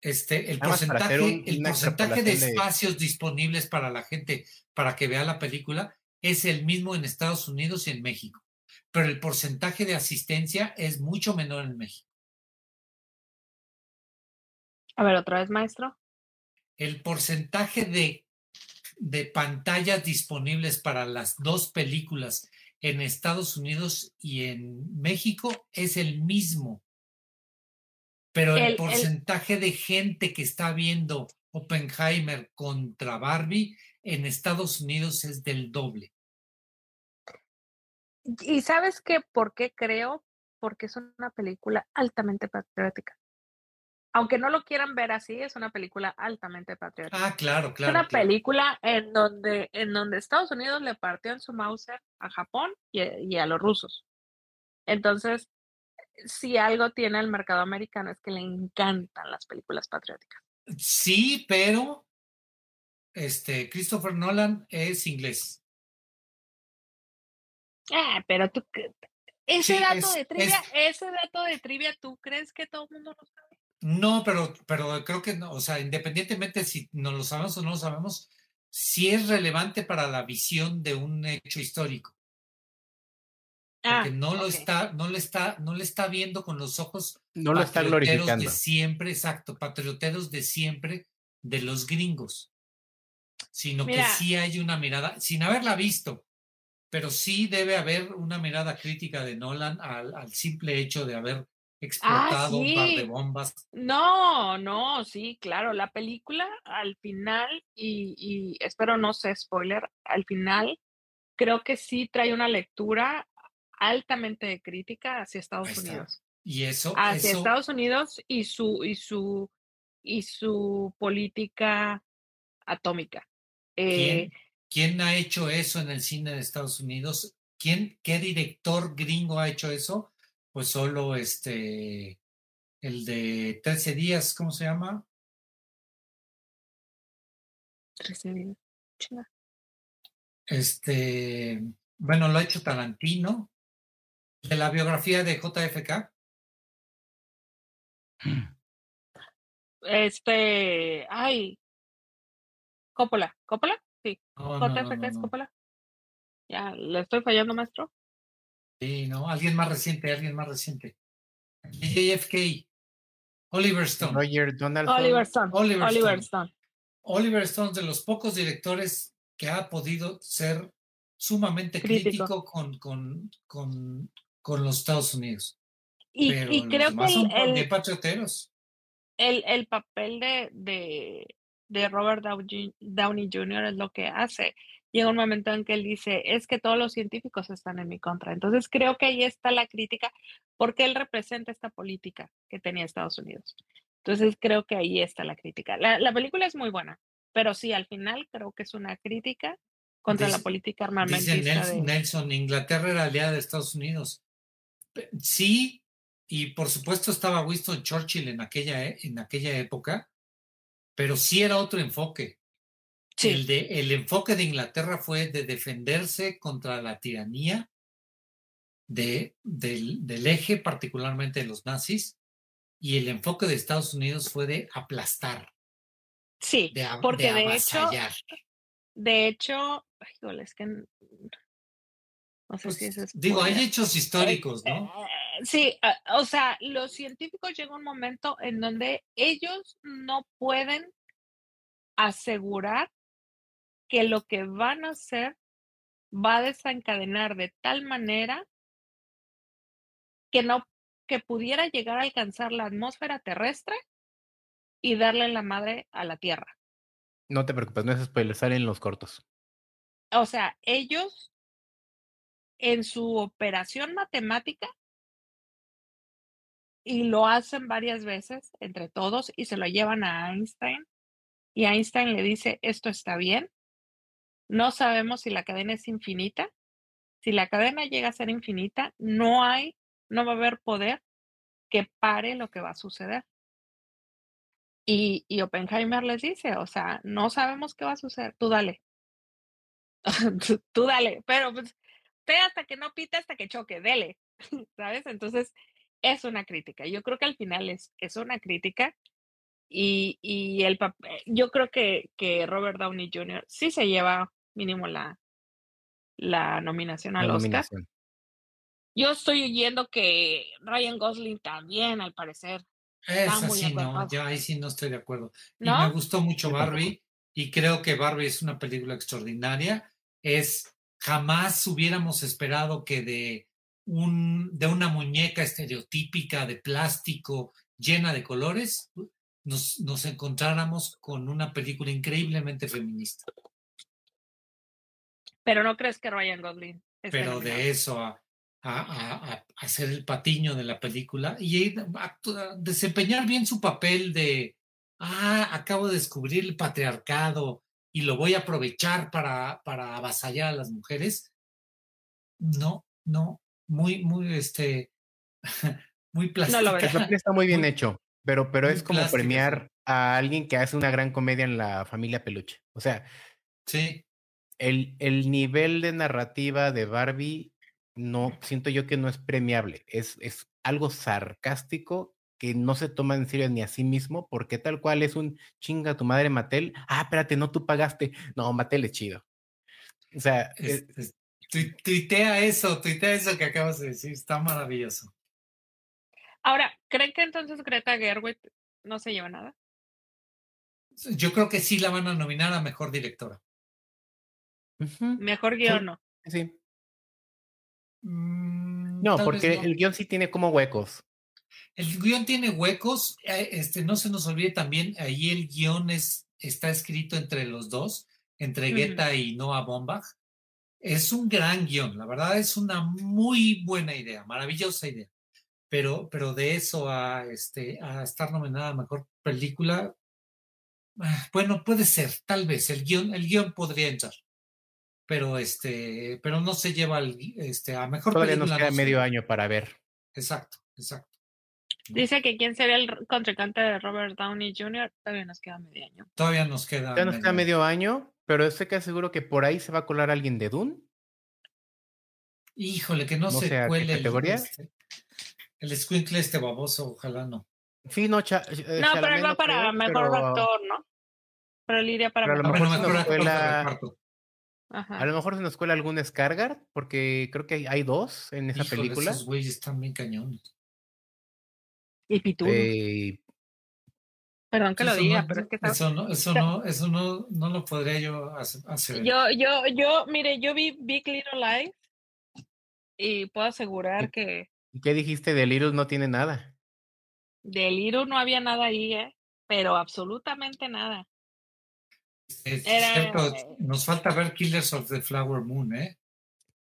este, el porcentaje, el porcentaje de espacios disponibles para la gente para que vea la película es el mismo en Estados Unidos y en México pero el porcentaje de asistencia es mucho menor en México. A ver, otra vez, maestro. El porcentaje de, de pantallas disponibles para las dos películas en Estados Unidos y en México es el mismo. Pero el, porcentaje de gente que está viendo Oppenheimer contra Barbie en Estados Unidos es del doble. ¿Y sabes qué? ¿Por qué creo? Porque es una película altamente patriótica. Aunque no lo quieran ver así, es una película altamente patriótica. Ah, claro, claro. Es una claro. película en donde, en donde Estados Unidos le partió en su Mauser a Japón y, y a los rusos. Entonces, si algo tiene el mercado americano es que le encantan las películas patrióticas. Sí, pero este Christopher Nolan es inglés. Ah, pero tú, ese Sí, dato es- de trivia, es- ese dato de trivia, ¿tú crees que todo el mundo lo sabe? No, pero, pero creo que no, o sea, independientemente si no lo sabemos o no lo sabemos, sí es relevante para la visión de un hecho histórico. Ah, Porque no lo está, no le está, no le está viendo con los ojos No lo está glorificando. de siempre, exacto, patrioteros de siempre de los gringos, sino Mira. que sí hay una mirada, sin haberla visto, pero sí debe haber una mirada crítica de Nolan al, al simple hecho de haber explotado un par de Ah, bombas. No, no, sí, claro, la película al final, y, y espero no sea spoiler, al final creo que sí trae una lectura altamente crítica hacia Estados. Unidos. Y eso, Hacia eso Estados Unidos y su, y su, y su política atómica. Eh, ¿quién, quién ha hecho eso en el cine de Estados Unidos? ¿Quién, qué director gringo ha hecho eso? Pues solo este, el de 13 días, ¿cómo se llama? recién- chinga. Este, bueno, lo ha hecho Tarantino. De la biografía de JFK. Este, ay, Coppola, Coppola, sí, No, no, no, JFK no, es. Coppola. Ya, le estoy fallando, maestro. Sí, no, alguien más reciente, alguien más reciente. JFK. Oliver Stone. Roger Donaldson. Oliver Stone. Oliver Oliver, Stone. Stone. Oliver Stone, de los pocos directores que ha podido ser sumamente Crítico. crítico con, con, con, con los Estados Unidos. Y, Pero y los creo que el, bien patrioteros. el, el papel de, de, de Robert Downey Jr. es lo que hace. Llega un momento en que él dice, es que todos los científicos están en mi contra. Entonces creo que ahí está la crítica, porque él representa esta política que tenía Estados Unidos. Entonces creo que ahí está la crítica. La, la película es muy buena, pero sí, al final creo que es una crítica contra la Dice- política Dice armamentista. Nelson, de- Nelson, Inglaterra era aliada de Estados Unidos. Sí, y por supuesto estaba Winston Churchill en aquella, e- en aquella época, pero sí era otro enfoque. El, de, el enfoque de Inglaterra fue de defenderse contra la tiranía de, del, del eje, particularmente de los nazis, y el enfoque de Estados Unidos fue de aplastar, sí, de, a- porque de de hecho, de hecho, ay, es que no sé Pues, si es digo, hay hechos históricos, ¿no? Eh, Sí, a- o sea, los científicos llega un momento en donde ellos no pueden asegurar que lo que van a hacer va a desencadenar de tal manera que no, que pudiera llegar a alcanzar la atmósfera terrestre y darle la madre a la Tierra. No te preocupes, no es spoiler, salen los cortos. O sea, ellos en su operación matemática y lo hacen varias veces entre todos y se lo llevan a Einstein y Einstein le dice, esto está bien, no sabemos si la cadena es infinita, si la cadena llega a ser infinita, no hay, no va a haber poder que pare lo que va a suceder. Y, y Oppenheimer les dice, o sea, no sabemos qué va a suceder, tú dale. tú, dale, pero pues, te hasta que no pite, hasta que choque, dele, ¿sabes? Entonces, es una crítica. Yo creo que al final es, es una crítica y, y el papel, yo creo que, que Robert Downey Jr. sí se lleva mínimo la, la nominación La al Oscar. nominación. Yo estoy oyendo que Ryan Gosling también, al parecer, Esa sí, no, yo ahí sí no estoy de acuerdo. Y me gustó mucho. Barbie y creo que Barbie es una película extraordinaria. Es jamás hubiéramos esperado que de un de una muñeca estereotípica de plástico llena de colores nos, nos encontráramos con una película increíblemente feminista. Pero no crees que Ryan Gosling Pero nominado? de eso a a, hacer el patiño de la película y a, desempeñar bien su papel de, ah, acabo de descubrir el patriarcado y lo voy a aprovechar para, para avasallar a las mujeres. No, no, muy, muy, este, muy plástica. No, está muy bien hecho, pero, pero es como premiar a alguien que hace una gran comedia en la familia Peluche. O sea, sí. El, el nivel de narrativa de Barbie no siento yo que no es premiable, es, es algo sarcástico que no se toma en serio ni a sí mismo, porque tal cual es un chinga tu madre Mattel. Ah, espérate, no tú pagaste. No, Mattel es chido. O sea, es, tuitea eso, tuitea eso que acabas de decir, está maravilloso. Ahora, ¿creen que entonces Greta Gerwig no se lleva nada? Yo creo que sí la van a nominar a mejor directora. Mejor guion, no. Sí. Mm, no, porque el guion sí tiene como huecos. El guion tiene huecos. Eh, este, no se nos olvide también, ahí el guion es, está escrito entre los dos, entre Guetta y Noah Bombach. Es un gran guion, la verdad es una muy buena idea, maravillosa idea. Pero, pero de eso a, este, a estar nominada a mejor película, ah, bueno, puede ser, tal vez. El guion, el guion podría entrar pero este, pero no se lleva al, este, a mejor Todavía nos queda medio año para ver. Exacto, exacto. Dice que quién sería el contrincante de Robert Downey Jr. Todavía nos queda medio año. Todavía nos queda. Todavía nos queda medio año, pero estoy que seguro que por ahí se va a colar alguien de Dune. Híjole, que no, se cuele categoría? el, este, el squinkle este baboso, ojalá no. Sí, no, eh, no, pero él va para mejor actor, ¿no? Pero él iría para mejor, A lo mejor se nos cuela algún Scargar, porque creo que hay, dos en esa película. Esos güeyes están bien cañones. Y Pituno. Eh, Perdón que lo diga, pero es que eso no, eso no, eso no, no lo podría yo hacer. Yo, yo, yo, mire, yo vi Big Little Lies y puedo asegurar que. ¿Y qué dijiste? De Little no tiene nada. De Little no había nada ahí, ¿eh? Pero absolutamente nada. Es cierto, nos falta ver Killers of the Flower Moon, ¿eh?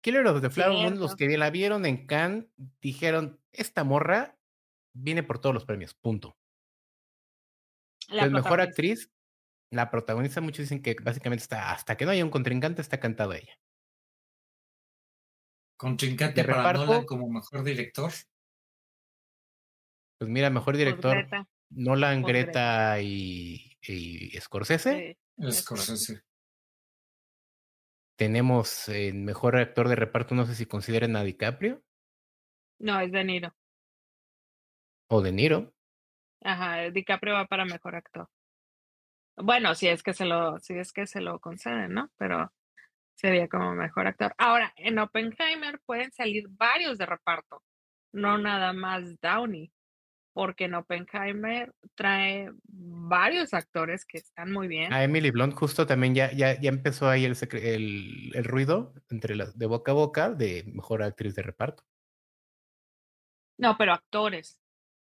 Killers of the Flower Moon, los que la vieron en Cannes, dijeron, esta morra viene por todos los premios, punto. La mejor actriz, la protagonista, muchos dicen que básicamente está, hasta que no haya un contrincante, está cantado ella. ¿Contrincante para Nolan como mejor director? Pues mira, mejor director, Nolan, Greta, y, y Scorsese. Scorsese. Tenemos el mejor actor de reparto, no sé si consideren a DiCaprio. No, es De Niro. O De Niro. Ajá, DiCaprio va para mejor actor. Bueno, si es que se lo, si es que se lo conceden, ¿no? Pero sería como mejor actor. Ahora, en Oppenheimer pueden salir varios de reparto, no nada más Downey porque en Oppenheimer trae varios actores que están muy bien. A Emily Blunt justo también ya, ya, ya empezó ahí el, el, el ruido entre las de boca a boca de mejor actriz de reparto. No, pero actores.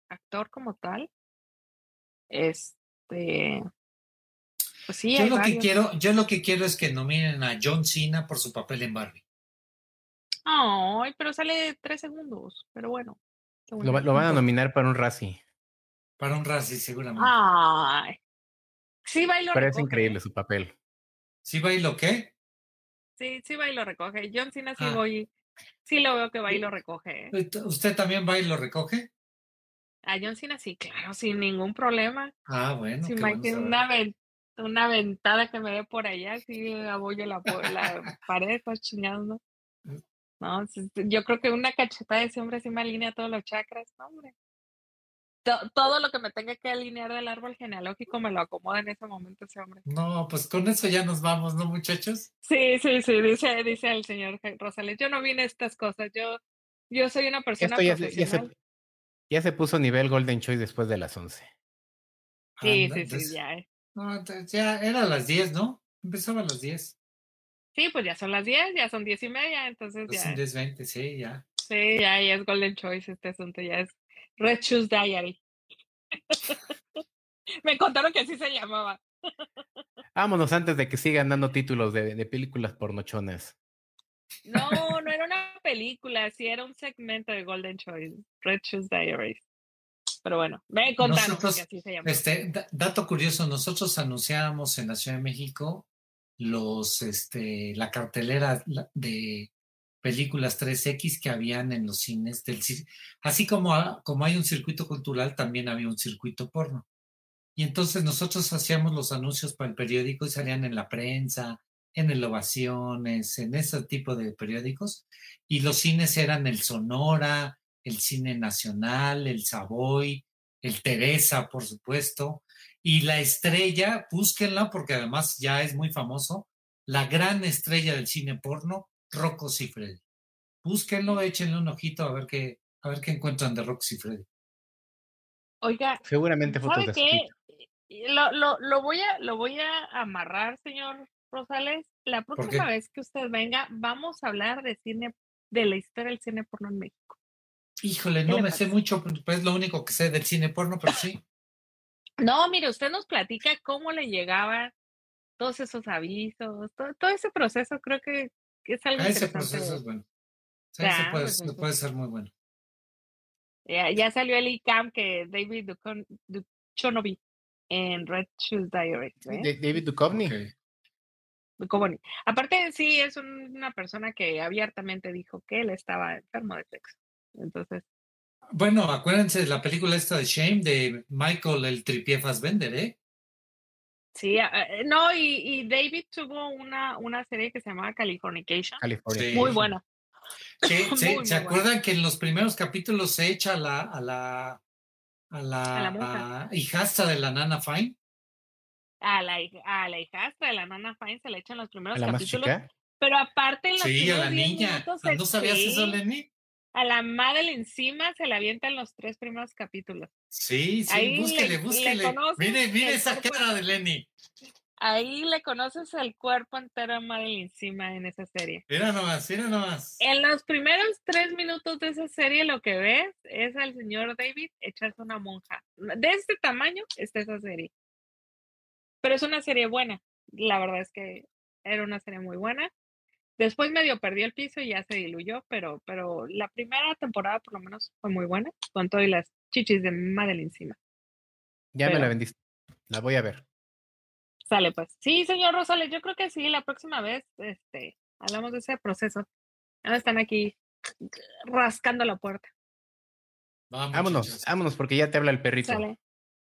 Actor como tal. Este. Pues sí, yo lo que quiero, yo lo que quiero es que nominen a John Cena por su papel en Barbie. Ay, pero sale tres segundos, pero bueno. Lo, van a nominar para un Razzie. Para un Razzie, seguramente. Ay. Sí, va y lo Parece increíble su papel. ¿Sí va y lo qué? Sí, sí va y lo recoge. John Cena sí ah. voy. Sí lo veo que va y lo recoge. ¿Usted también va y lo recoge? A John Cena sí, claro, sin ningún problema. Ah, bueno. Si me una, una ventada que me dé por allá, sí apoyo la, la pared, pues chingando. No, yo creo que una cachetada de ese hombre sí me alinea todos los chakras, hombre. Todo, lo que me tenga que alinear del árbol genealógico me lo acomoda en ese momento ese hombre. No, pues con eso ya nos vamos, ¿no, muchachos? Sí, sí, sí, dice, dice el señor Rosales. Yo no vine estas cosas, yo, yo soy una persona ya profesional. Se, ya, se, puso nivel Golden Choice después de las 11. Sí, sí, sí, ya. Eh. No, ya era a las 10, ¿no? Empezaba a las 10. Sí, pues ya son las 10, ya son 10 y media, entonces pues ya. Son 10, 20, sí, ya. Sí, ya, ya es Golden Choice este asunto, ya es Red Shoes Diary. Me contaron que así se llamaba. Vámonos antes de que sigan dando títulos de, de películas pornochonas. No, no era una película, sí era un segmento de Golden Choice, Red Shoes Diaries. Pero bueno, me contaron Nosotros, que así se llama. Este, da- dato curioso, nosotros anunciábamos en la Ciudad de México los, este, la cartelera de películas 3X que habían en los cines del Así como, como hay un circuito cultural, también había un circuito porno. Y entonces nosotros hacíamos los anuncios para el periódico y salían en la prensa, en el Ovaciones, en ese tipo de periódicos. Y los cines eran el Sonora, el Cine Nacional, el Savoy, el Teresa, por supuesto. Y la estrella, búsquenla porque además ya es muy famoso, la gran estrella del cine porno, Rocco Siffredi. Búsquenlo, échenle un ojito a ver qué, a ver qué encuentran de Rocco Siffredi. Oiga, Seguramente fotos ¿sabe de qué? Lo, lo, lo, voy a, lo voy a amarrar, señor Rosales. La próxima vez que usted venga, vamos a hablar de cine, de la historia del cine porno en México. Híjole, ¿Qué no me sé mucho, pues es lo único que sé del cine porno, pero sí. No, mire, usted nos platica cómo le llegaban todos esos avisos, todo, todo ese proceso, creo que, que es algo Ah, ese proceso es bueno. Sí, puede, pues, ser muy bueno. Ya, ya salió el ICAM que David Duchovny Duchovny en Red Shoes Diaries. ¿eh? David Duchovny. Ok. Duchovny. Aparte, sí, es un- una persona que abiertamente dijo que él estaba enfermo de sexo. Entonces, Bueno, acuérdense de la película esta de Shame de Michael el Tripié Fassbender, ¿eh? sí, eh, no, y, y David tuvo una, una serie que se llamaba Californication. California. Sí. Muy buena. Muy, se, muy ¿se bueno. acuerdan que en los primeros capítulos se echa a la, a la, a la, A la hijastra de la nana Fine? A la, a la hijastra de la Nana Fine se le echan los A primeros la más capítulos. chica. Pero aparte, en los Sí, a primeros la 10 niña. minutos, ¿No sabías sí, eso, Lenny? A la madre encima se le avientan los tres primeros capítulos. Sí, sí, Ahí le- búsquele, le búsquele. Mire, mire esa cuerpo. cara de Lenny. Ahí le conoces el cuerpo entero a Madeline encima en esa serie. Mira nomás, mira nomás. En los primeros tres minutos de esa serie lo que ves es al señor David echarse una monja. De este tamaño está esa serie. Pero es una serie buena. La verdad es que era una serie muy buena. Después medio perdió el piso y ya se diluyó, pero, pero la primera temporada por lo menos fue muy buena, con todas las chichis de Madeline encima. Ya me la vendiste. La voy a ver. Sale pues. Sí, señor Rosales, yo creo que sí, la próxima vez, este, hablamos de ese proceso. Ahora están aquí rascando la puerta. Va, Vámonos, vámonos porque ya te habla el perrito. Sale.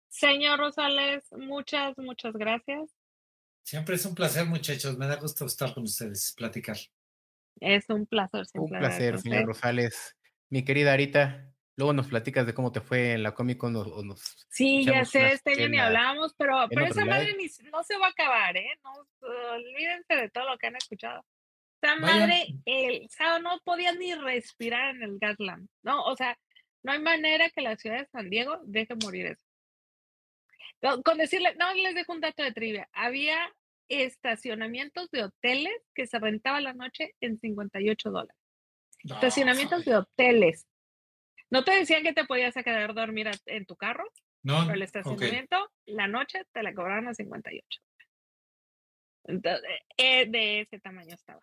Señor Rosales, muchas, muchas gracias. Siempre es un placer, muchachos. Me da gusto estar con ustedes, platicar. Es un placer. Un placer, señor usted. Rosales. Mi querida Arita, luego nos platicas de cómo te fue en la Comic Con o, nos... Sí, ya sé, este año ni hablamos, pero, pero esa madre ni no se va a acabar, ¿eh? No, olvídense de todo lo que han escuchado. Esa madre, el sábado no podía ni respirar en el Gaslamp, ¿no? O sea, no hay manera que la ciudad de San Diego deje morir eso. Con decirle, no, les dejo un dato de trivia. Había estacionamientos de hoteles que se rentaba la noche en 58 dólares. No, Estacionamientos de hoteles. ¿No te decían que te podías quedar a dormir en tu carro? No, Pero el estacionamiento, la noche te la cobraron a 58. Entonces, eh, de ese tamaño estaba.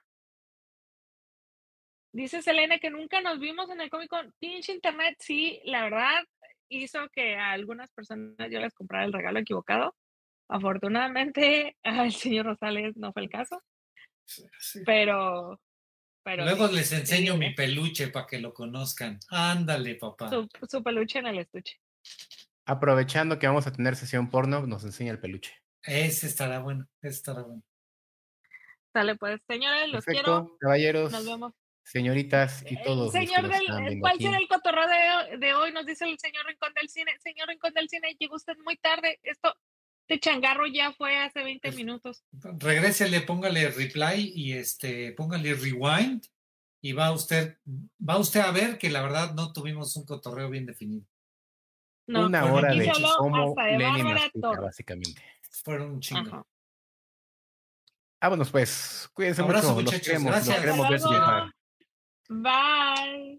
Dice Selena que nunca nos vimos en el Comic Con. Pinche internet, sí, la verdad, hizo que a algunas personas yo les comprara el regalo equivocado. Afortunadamente, al señor Rosales no fue el caso, Sí. pero. pero Luego sí, les enseño sí, mi peluche para que lo conozcan. Ándale, papá. su, su peluche en el estuche. Aprovechando que vamos a tener sesión porno, nos enseña el peluche. Ese estará bueno, ese estará bueno. Sale pues, señores, los quiero. Perfecto, caballeros, Nos vemos. Señoritas y todos los señor del, ¿cuál aquí. será el cotorreo de, de hoy? Nos dice el señor Rincón del Cine. Señor Rincón del Cine, llegó usted muy tarde. Esto, este changarro ya fue hace 20 Es- minutos. Regrésele, póngale reply y este, póngale rewind y va usted, va usted a ver que la verdad no tuvimos un cotorreo bien definido. No, Una bueno, hora aquí de cómo hasta de Lenny Bárbara mastica, básicamente. Fueron un chingo. Ajá. Vámonos pues, cuídense Abrazo, mucho, los muchachos, queremos, los gracias. queremos ver Hasta luego. viajar. Bye.